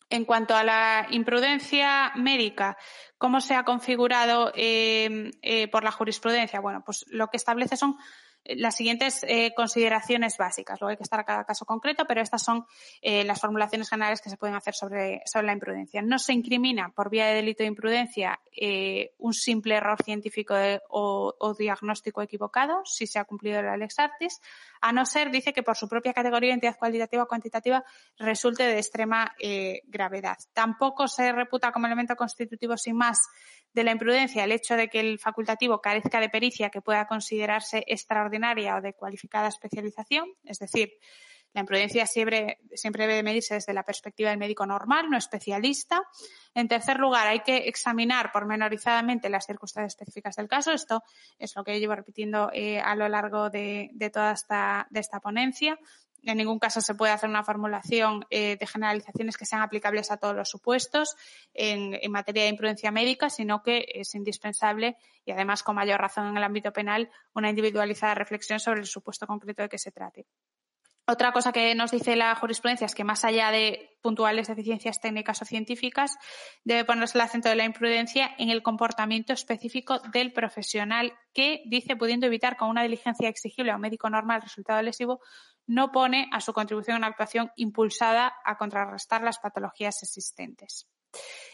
En cuanto a la imprudencia médica, ¿cómo se ha configurado em, eh, por la jurisprudencia? Bueno, pues lo que establece son las siguientes eh, consideraciones básicas. Luego hay que estar a cada caso concreto, pero estas son eh, las formulaciones generales que se pueden hacer sobre, sobre, la imprudencia. No se incrimina por vía de delito de imprudencia eh, un simple error científico o, o, diagnóstico equivocado, si se ha cumplido la lex artis, a no ser, dice, que por su propia categoría, entidad cualitativa o cuantitativa, resulte de extrema gravedad. Tampoco se reputa como elemento constitutivo sin más de la imprudencia el hecho de que el facultativo carezca de pericia que pueda considerarse extraordinaria o de cualificada especialización, es decir, la imprudencia siempre, debe medirse desde la perspectiva del médico normal, no especialista. En tercer lugar, hay que examinar pormenorizadamente las circunstancias específicas del caso. Esto es lo que llevo repitiendo eh, a lo largo de, toda esta ponencia en ningún caso se puede hacer una formulación eh, de generalizaciones que sean aplicables a todos los supuestos en, en, materia de imprudencia médica, sino que es indispensable y además con mayor razón en el ámbito penal una individualizada reflexión sobre el supuesto concreto de que se trate. Otra cosa que nos dice la jurisprudencia es que más allá de puntuales deficiencias técnicas o científicas, debe ponerse el acento de la imprudencia en el comportamiento específico del profesional que, dice, pudiendo evitar con una diligencia exigible a un médico normal el resultado lesivo, no pone a su contribución una actuación impulsada a contrarrestar las patologías existentes.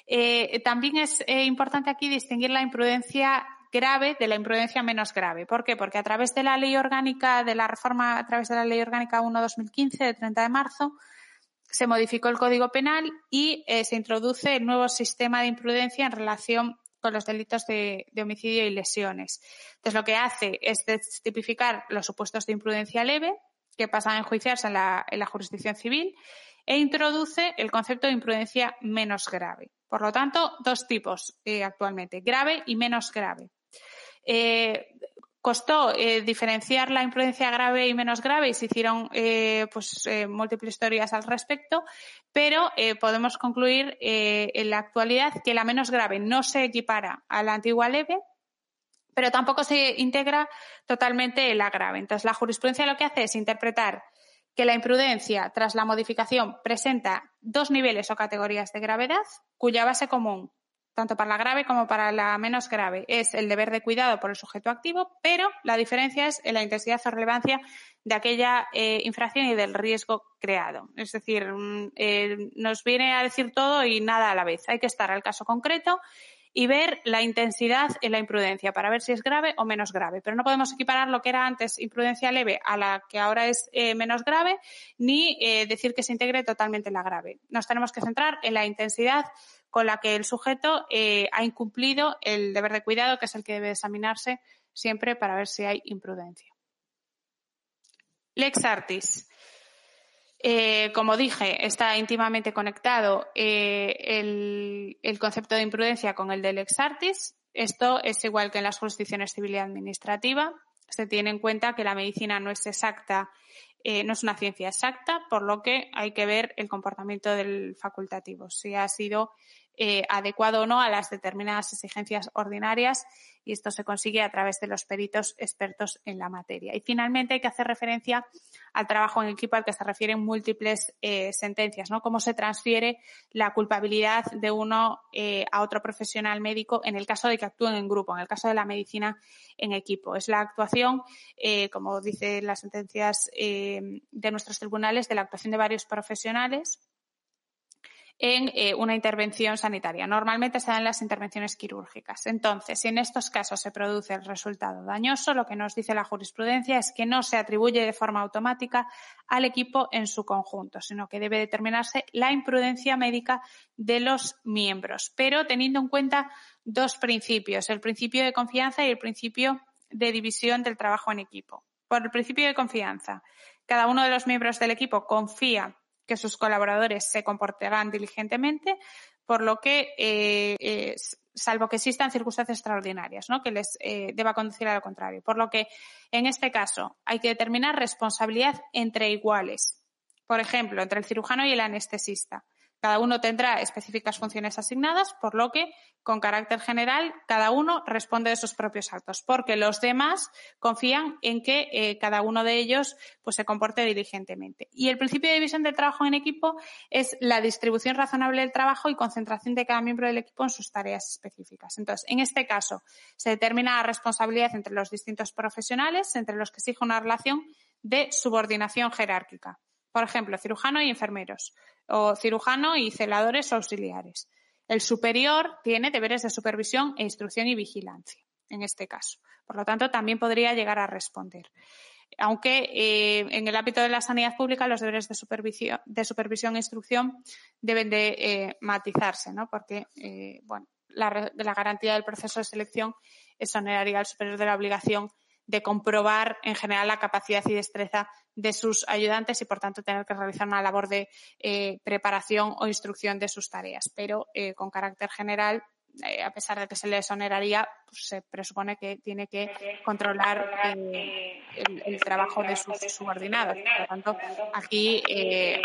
Eh, también es eh, importante aquí distinguir la imprudencia grave de la imprudencia menos grave. ¿Por qué? Porque a través de la ley orgánica, de la reforma a través de la ley orgánica 1-2015 de 30 de marzo, se modificó el Código Penal y eh, se introduce el nuevo sistema de imprudencia en relación con los delitos de, homicidio y lesiones. Entonces, lo que hace es tipificar los supuestos de imprudencia leve, que pasan a enjuiciarse en la, en la jurisdicción civil e introduce el concepto de imprudencia menos grave. Por lo tanto, dos tipos eh, actualmente, grave y menos grave. Eh, costó eh, diferenciar la imprudencia grave y menos grave y se hicieron eh, pues, eh, múltiples teorías al respecto, pero eh, podemos concluir en la actualidad que la menos grave no se equipara a la antigua leve, pero tampoco se integra totalmente en la grave. Entonces, la jurisprudencia lo que hace es interpretar que la imprudencia, tras la modificación, presenta dos niveles o categorías de gravedad, cuya base común, tanto para la grave como para la menos grave, es el deber de cuidado por el sujeto activo, pero la diferencia es en la intensidad o relevancia de aquella eh, infracción y del riesgo creado. Es decir, mm, eh, nos viene a decir todo y nada a la vez. Hay que estar al caso concreto y ver la intensidad en la imprudencia para ver si es grave o menos grave. Pero no podemos equiparar lo que era antes imprudencia leve a la que ahora es eh, menos grave, ni decir que se integre totalmente la grave. Nos tenemos que centrar en la intensidad con la que el sujeto eh, ha incumplido el deber de cuidado, que es el que debe examinarse siempre para ver si hay imprudencia. Lex artis. Eh, como dije, está íntimamente conectado eh, el, concepto de imprudencia con el del ex artis. Esto es igual que en las jurisdicciones civil y administrativa. Se tiene en cuenta que la medicina no es exacta, no es una ciencia exacta, por lo que hay que ver el comportamiento del facultativo, si ha sido eh, adecuado o no a las determinadas exigencias ordinarias y esto se consigue a través de los peritos expertos en la materia. Y finalmente hay que hacer referencia al trabajo en equipo al que se refieren múltiples eh, sentencias, ¿no? Cómo se transfiere la culpabilidad de uno eh, a otro profesional médico en el caso de que actúen en grupo, en el caso de la medicina en equipo. Es la actuación, eh, como dicen las sentencias de nuestros tribunales, de la actuación de varios profesionales en eh, una intervención sanitaria. Normalmente se dan las intervenciones quirúrgicas. Entonces, si en estos casos se produce el resultado dañoso, lo que nos dice la jurisprudencia es que no se atribuye de forma automática al equipo en su conjunto, sino que debe determinarse la imprudencia médica de los miembros, pero teniendo en cuenta dos principios, el principio de confianza y el principio de división del trabajo en equipo. Por el principio de confianza, cada uno de los miembros del equipo confía que sus colaboradores se comportarán diligentemente, por lo que, eh, salvo que existan circunstancias extraordinarias, ¿no? que les eh, deba conducir a lo contrario. Por lo que, en este caso, hay que determinar responsabilidad entre iguales. Por ejemplo, entre el cirujano y el anestesista. Cada uno tendrá específicas funciones asignadas, por lo que, con carácter general, cada uno responde de sus propios actos, porque los demás confían en que eh, cada uno de ellos pues, se comporte diligentemente. Y el principio de división del trabajo en equipo es la distribución razonable del trabajo y concentración de cada miembro del equipo en sus tareas específicas. Entonces, en este caso, se determina la responsabilidad entre los distintos profesionales, entre los que exige una relación de subordinación jerárquica. Por ejemplo, cirujano y enfermeros, o cirujano y celadores auxiliares. El superior tiene deberes de supervisión e instrucción y vigilancia, en este caso. Por lo tanto, también podría llegar a responder. Aunque eh, en el ámbito de la sanidad pública los deberes de supervisión, de supervisión e instrucción deben de eh, matizarse, ¿no? Porque, eh, bueno, la, la garantía del proceso de selección exoneraría al superior de la obligación de comprobar en general la capacidad y destreza de sus ayudantes y, por tanto, tener que realizar una labor de eh, preparación o instrucción de sus tareas. Pero, eh, con carácter general, eh, a pesar de que se le exoneraría, pues, se presupone que tiene que controlar el, trabajo de sus subordinados. Por lo tanto, aquí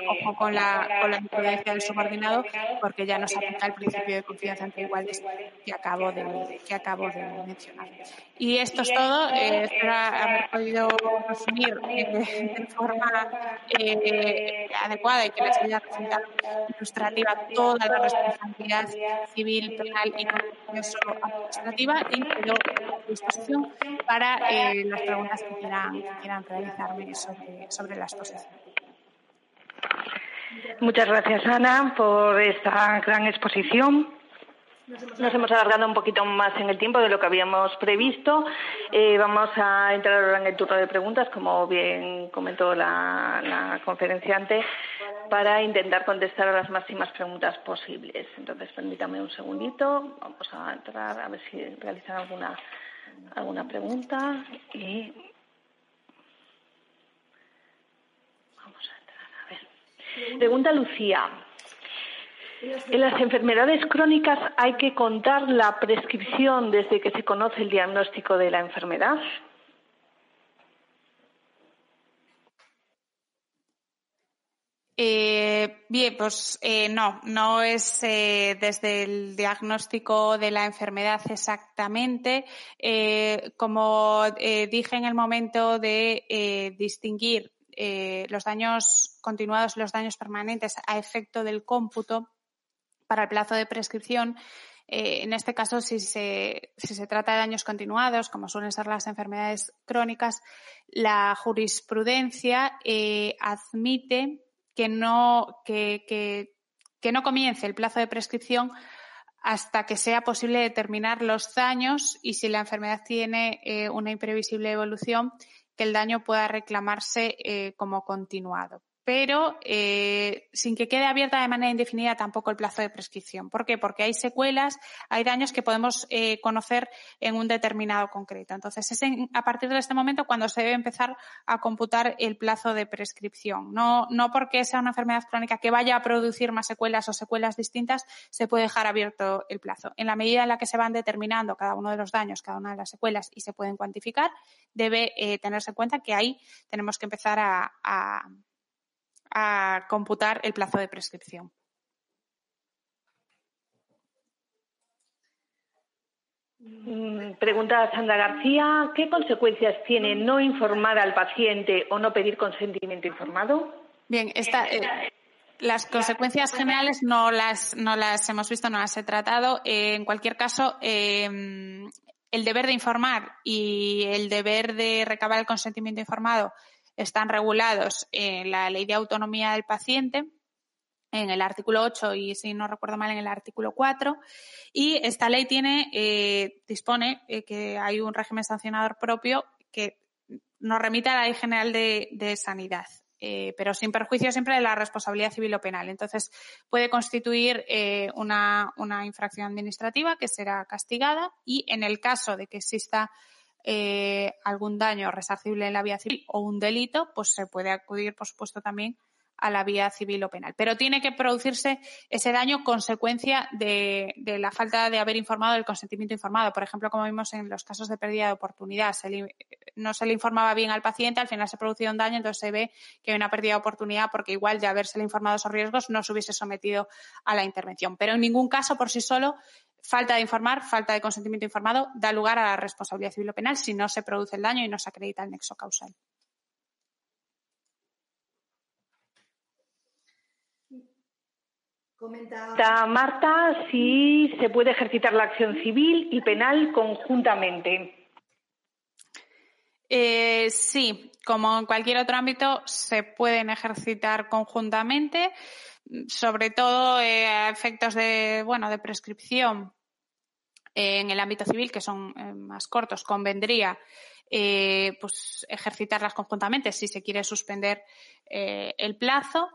ojo con la, con la imprudencia del subordinado, porque ya nos aplica el principio de confianza entre iguales que acabo de, que acabo de mencionar. Y esto es todo. espero haber podido resumir de forma adecuada y que les haya resultado ilustrativa toda la responsabilidad civil, penal y administrativa y quedo a disposición para eh, las preguntas que quieran, quieran realizarme sobre, sobre la exposición. Muchas gracias, Ana, por esta gran exposición. Nos hemos alargado un poquito más en el tiempo de lo que habíamos previsto. Eh, vamos a entrar ahora en el turno de preguntas, como bien comentó la, la, conferenciante, para intentar contestar a las máximas preguntas posibles. Entonces, permítame un segundito. Vamos a entrar a ver si realizan alguna, alguna pregunta. Vamos a entrar a ver. Pregunta Lucía. En las enfermedades crónicas hay que contar la prescripción desde que se conoce el diagnóstico de la enfermedad. Eh, bien, pues eh, no, no es eh, desde el diagnóstico de la enfermedad exactamente. Como dije en el momento de distinguir los daños continuados y los daños permanentes a efecto del cómputo, para el plazo de prescripción. Eh, en este caso, si se, si se trata de daños continuados, como suelen ser las enfermedades crónicas, la jurisprudencia eh, admite que no, que, que, que no comience el plazo de prescripción hasta que sea posible determinar los daños y si la enfermedad tiene eh, una imprevisible evolución, que el daño pueda reclamarse eh, como continuado pero eh, sin que quede abierta de manera indefinida tampoco el plazo de prescripción. ¿Por qué? Porque hay secuelas, hay daños que podemos eh, conocer en un determinado concreto. Entonces, es en, a partir de este momento cuando se debe empezar a computar el plazo de prescripción. No, no porque sea una enfermedad crónica que vaya a producir más secuelas o secuelas distintas, se puede dejar abierto el plazo. En la medida en la que se van determinando cada uno de los daños, cada una de las secuelas y se pueden cuantificar, debe eh, tenerse en cuenta que ahí tenemos que empezar a, a a computar el plazo de prescripción. Mm, pregunta Sandra García, ¿qué consecuencias tiene no informar al paciente o no pedir consentimiento informado? Bien, esta, eh, las consecuencias generales no las, no las hemos visto, no las he tratado. Eh, en cualquier caso, eh, el deber de informar y el deber de recabar el consentimiento informado están regulados en la Ley de Autonomía del Paciente, en el artículo 8 y, si no recuerdo mal, en el artículo 4. Y esta ley tiene, eh, dispone eh, que hay un régimen sancionador propio que nos remite a la Ley General de, Sanidad. Eh, pero sin perjuicio siempre de la responsabilidad civil o penal. Entonces, puede constituir eh, una, una infracción administrativa que será castigada y en el caso de que exista eh, algún daño resarcible en la vía civil o un delito, pues se puede acudir, por supuesto, también a la vía civil o penal. Pero tiene que producirse ese daño consecuencia de, la falta de haber informado del consentimiento informado. Por ejemplo, como vimos en los casos de pérdida de oportunidad, no se le informaba bien al paciente, al final se producía un daño, entonces se ve que hay una pérdida de oportunidad porque igual de haberse informado de esos riesgos no se hubiese sometido a la intervención. Pero en ningún caso por sí solo falta de informar, falta de consentimiento informado da lugar a la responsabilidad civil o penal si no se produce el daño y no se acredita el nexo causal. Comenta Marta si se puede ejercitar la acción civil y penal conjuntamente. Eh, sí, como en cualquier otro ámbito, se pueden ejercitar conjuntamente, sobre todo eh, a efectos de, bueno, de prescripción en el ámbito civil, que son eh, más cortos, convendría pues ejercitarlas conjuntamente si se quiere suspender el plazo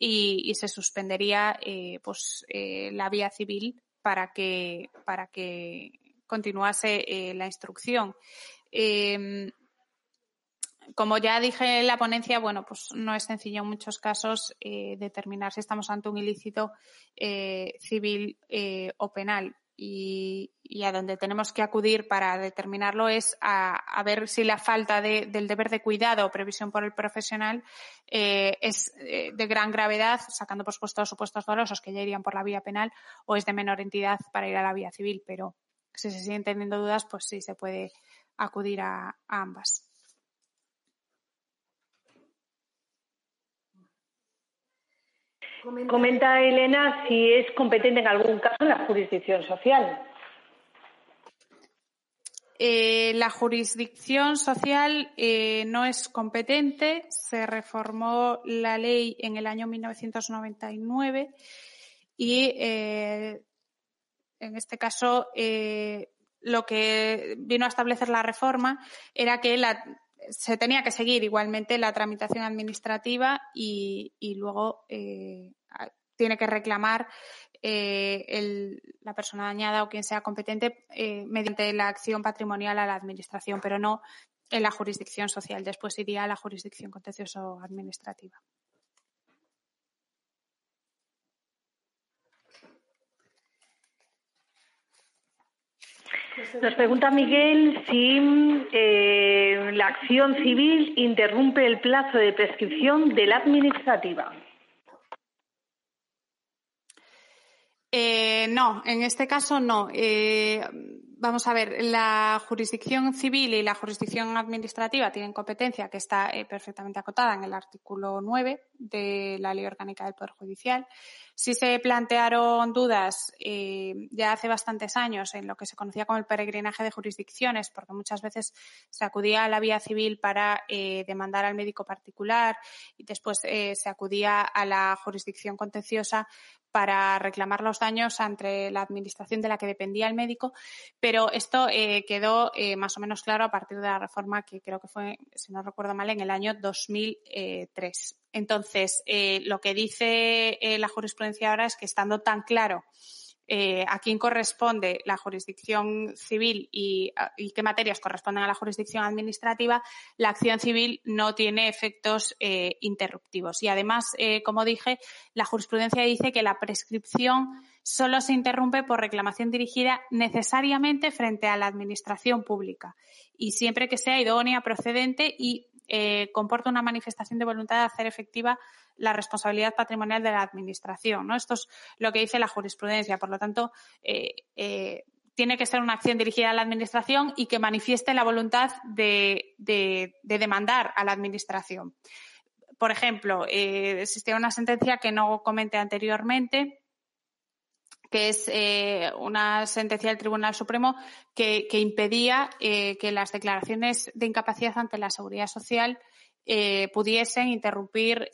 y, se suspendería eh, pues, eh, la vía civil para que, para que continuase eh, la instrucción. Como ya dije en la ponencia, bueno, pues no es sencillo en muchos casos determinar si estamos ante un ilícito civil o penal y, a donde tenemos que acudir para determinarlo es a, ver si la falta del deber de cuidado o previsión por el profesional eh, es eh, de gran gravedad, sacando por supuesto supuestos dolosos que ya irían por la vía penal, o es de menor entidad para ir a la vía civil. Pero si se siguen teniendo dudas, pues sí se puede acudir a ambas. Comenta Elena si es competente en algún caso en la jurisdicción social. Eh, la jurisdicción social eh, no es competente. Se reformó la ley en el año 1999 y eh, en este caso lo que vino a establecer la reforma era que se tenía que seguir igualmente la tramitación administrativa y, luego tiene que reclamar eh, la persona dañada o quien sea competente eh, mediante la acción patrimonial a la Administración, pero no en la jurisdicción social. Después iría a la jurisdicción contencioso-administrativa. Nos pregunta Miguel si eh, la acción civil interrumpe el plazo de prescripción de la administrativa. Eh, no, en este caso no. Eh, vamos a ver, la jurisdicción civil y la jurisdicción administrativa tienen competencia que está perfectamente acotada en el artículo 9 de la Ley Orgánica del Poder Judicial. Si se plantearon dudas eh, ya hace bastantes años en lo que se conocía como el peregrinaje de jurisdicciones, porque muchas veces se acudía a la vía civil para eh, demandar al médico particular y después eh, se acudía a la jurisdicción contenciosa para reclamar los daños ante la administración de la que dependía el médico, pero esto quedó más o menos claro a partir de la reforma que creo que fue, si no recuerdo mal, en el año 2003. Entonces, eh, lo que dice eh, la jurisprudencia ahora es que estando tan claro eh, a quién corresponde la jurisdicción civil y, qué materias corresponden a la jurisdicción administrativa, la acción civil no tiene efectos interruptivos. Y además, como dije, la jurisprudencia dice que la prescripción solo se interrumpe por reclamación dirigida necesariamente frente a la administración pública y siempre que sea idónea, procedente y eh, comporta una manifestación de voluntad de hacer efectiva la responsabilidad patrimonial de la Administración. ¿no? Esto es lo que dice la jurisprudencia. Por lo tanto, eh, eh, tiene que ser una acción dirigida a la Administración y que manifieste la voluntad de, demandar a la Administración. Por ejemplo, existía una sentencia que no comenté anteriormente que es eh, una sentencia del Tribunal Supremo que, impedía eh, que las declaraciones de incapacidad ante la seguridad social eh, pudiesen interrumpir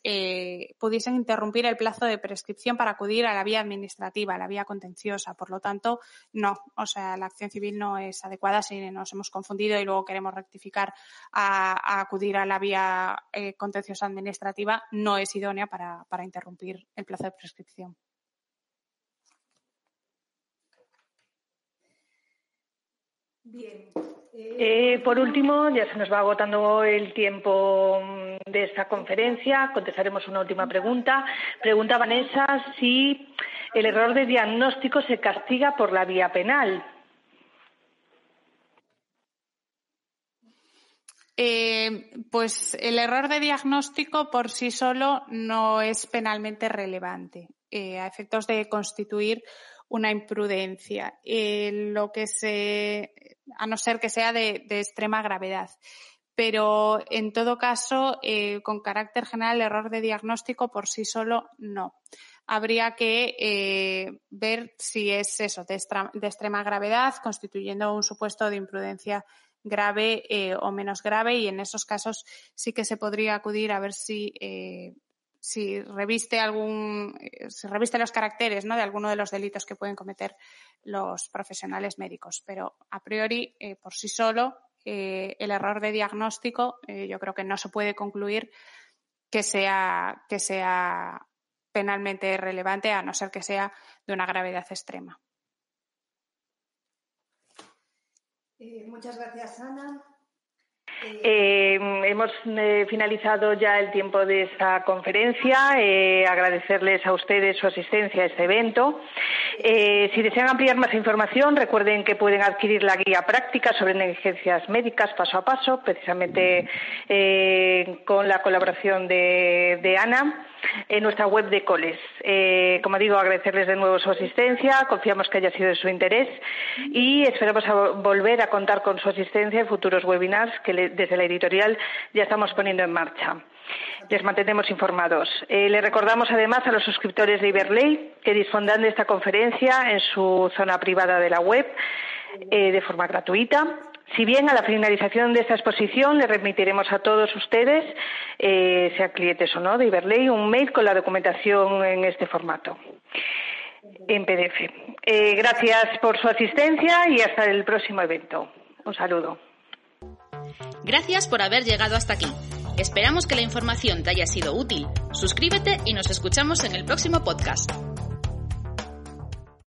pudiesen interrumpir el plazo de prescripción para acudir a la vía administrativa, a la vía contenciosa. Por lo tanto, no, o sea, la acción civil no es adecuada si nos hemos confundido y luego queremos rectificar a, acudir a la vía contenciosa administrativa, no es idónea para interrumpir el plazo de prescripción. Bien. Eh, por último, ya se nos va agotando el tiempo mm, de esta conferencia. Contestaremos una última pregunta. Pregunta Vanessa si el error de diagnóstico se castiga por la vía penal. Eh, pues el error de diagnóstico por sí solo no es penalmente relevante eh, a efectos de constituir una imprudencia, lo que se, a no ser que sea de, extrema gravedad. Pero en todo caso, eh, con carácter general, error de diagnóstico por sí solo no. Habría que eh, ver si es eso, de, extrema gravedad, constituyendo un supuesto de imprudencia grave eh, o menos grave y en esos casos sí que se podría acudir a ver si si reviste algún, eh, si reviste los caracteres ¿no? de alguno de los delitos que pueden cometer los profesionales médicos. Pero a priori, eh, por sí solo, eh, el error de diagnóstico, yo creo que no se puede concluir que sea, que sea penalmente relevante, a no ser que sea de una gravedad extrema. muchas gracias, Ana. Eh, hemos eh, finalizado ya el tiempo de esta conferencia. Eh, agradecerles a ustedes su asistencia a este evento. Si desean ampliar más información, recuerden que pueden adquirir la guía práctica sobre negligencias médicas paso a paso, precisamente con la colaboración de, Ana en nuestra web de Coles. Como digo, agradecerles de nuevo su asistencia, confiamos que haya sido de su interés y esperamos volver a contar con su asistencia en futuros webinars que desde la editorial ya estamos poniendo en marcha. Les mantenemos informados. Eh, le recordamos además a los suscriptores de Iberley que dispondrán de esta conferencia en su zona privada de la web eh, de forma gratuita si bien a la finalización de esta exposición le remitiremos a todos ustedes, eh, sean clientes o no de Iberley, un mail con la documentación en este formato, en PDF. Eh, gracias por su asistencia y hasta el próximo evento. Un saludo. Gracias por haber llegado hasta aquí. Esperamos que la información te haya sido útil. Suscríbete y nos escuchamos en el próximo podcast.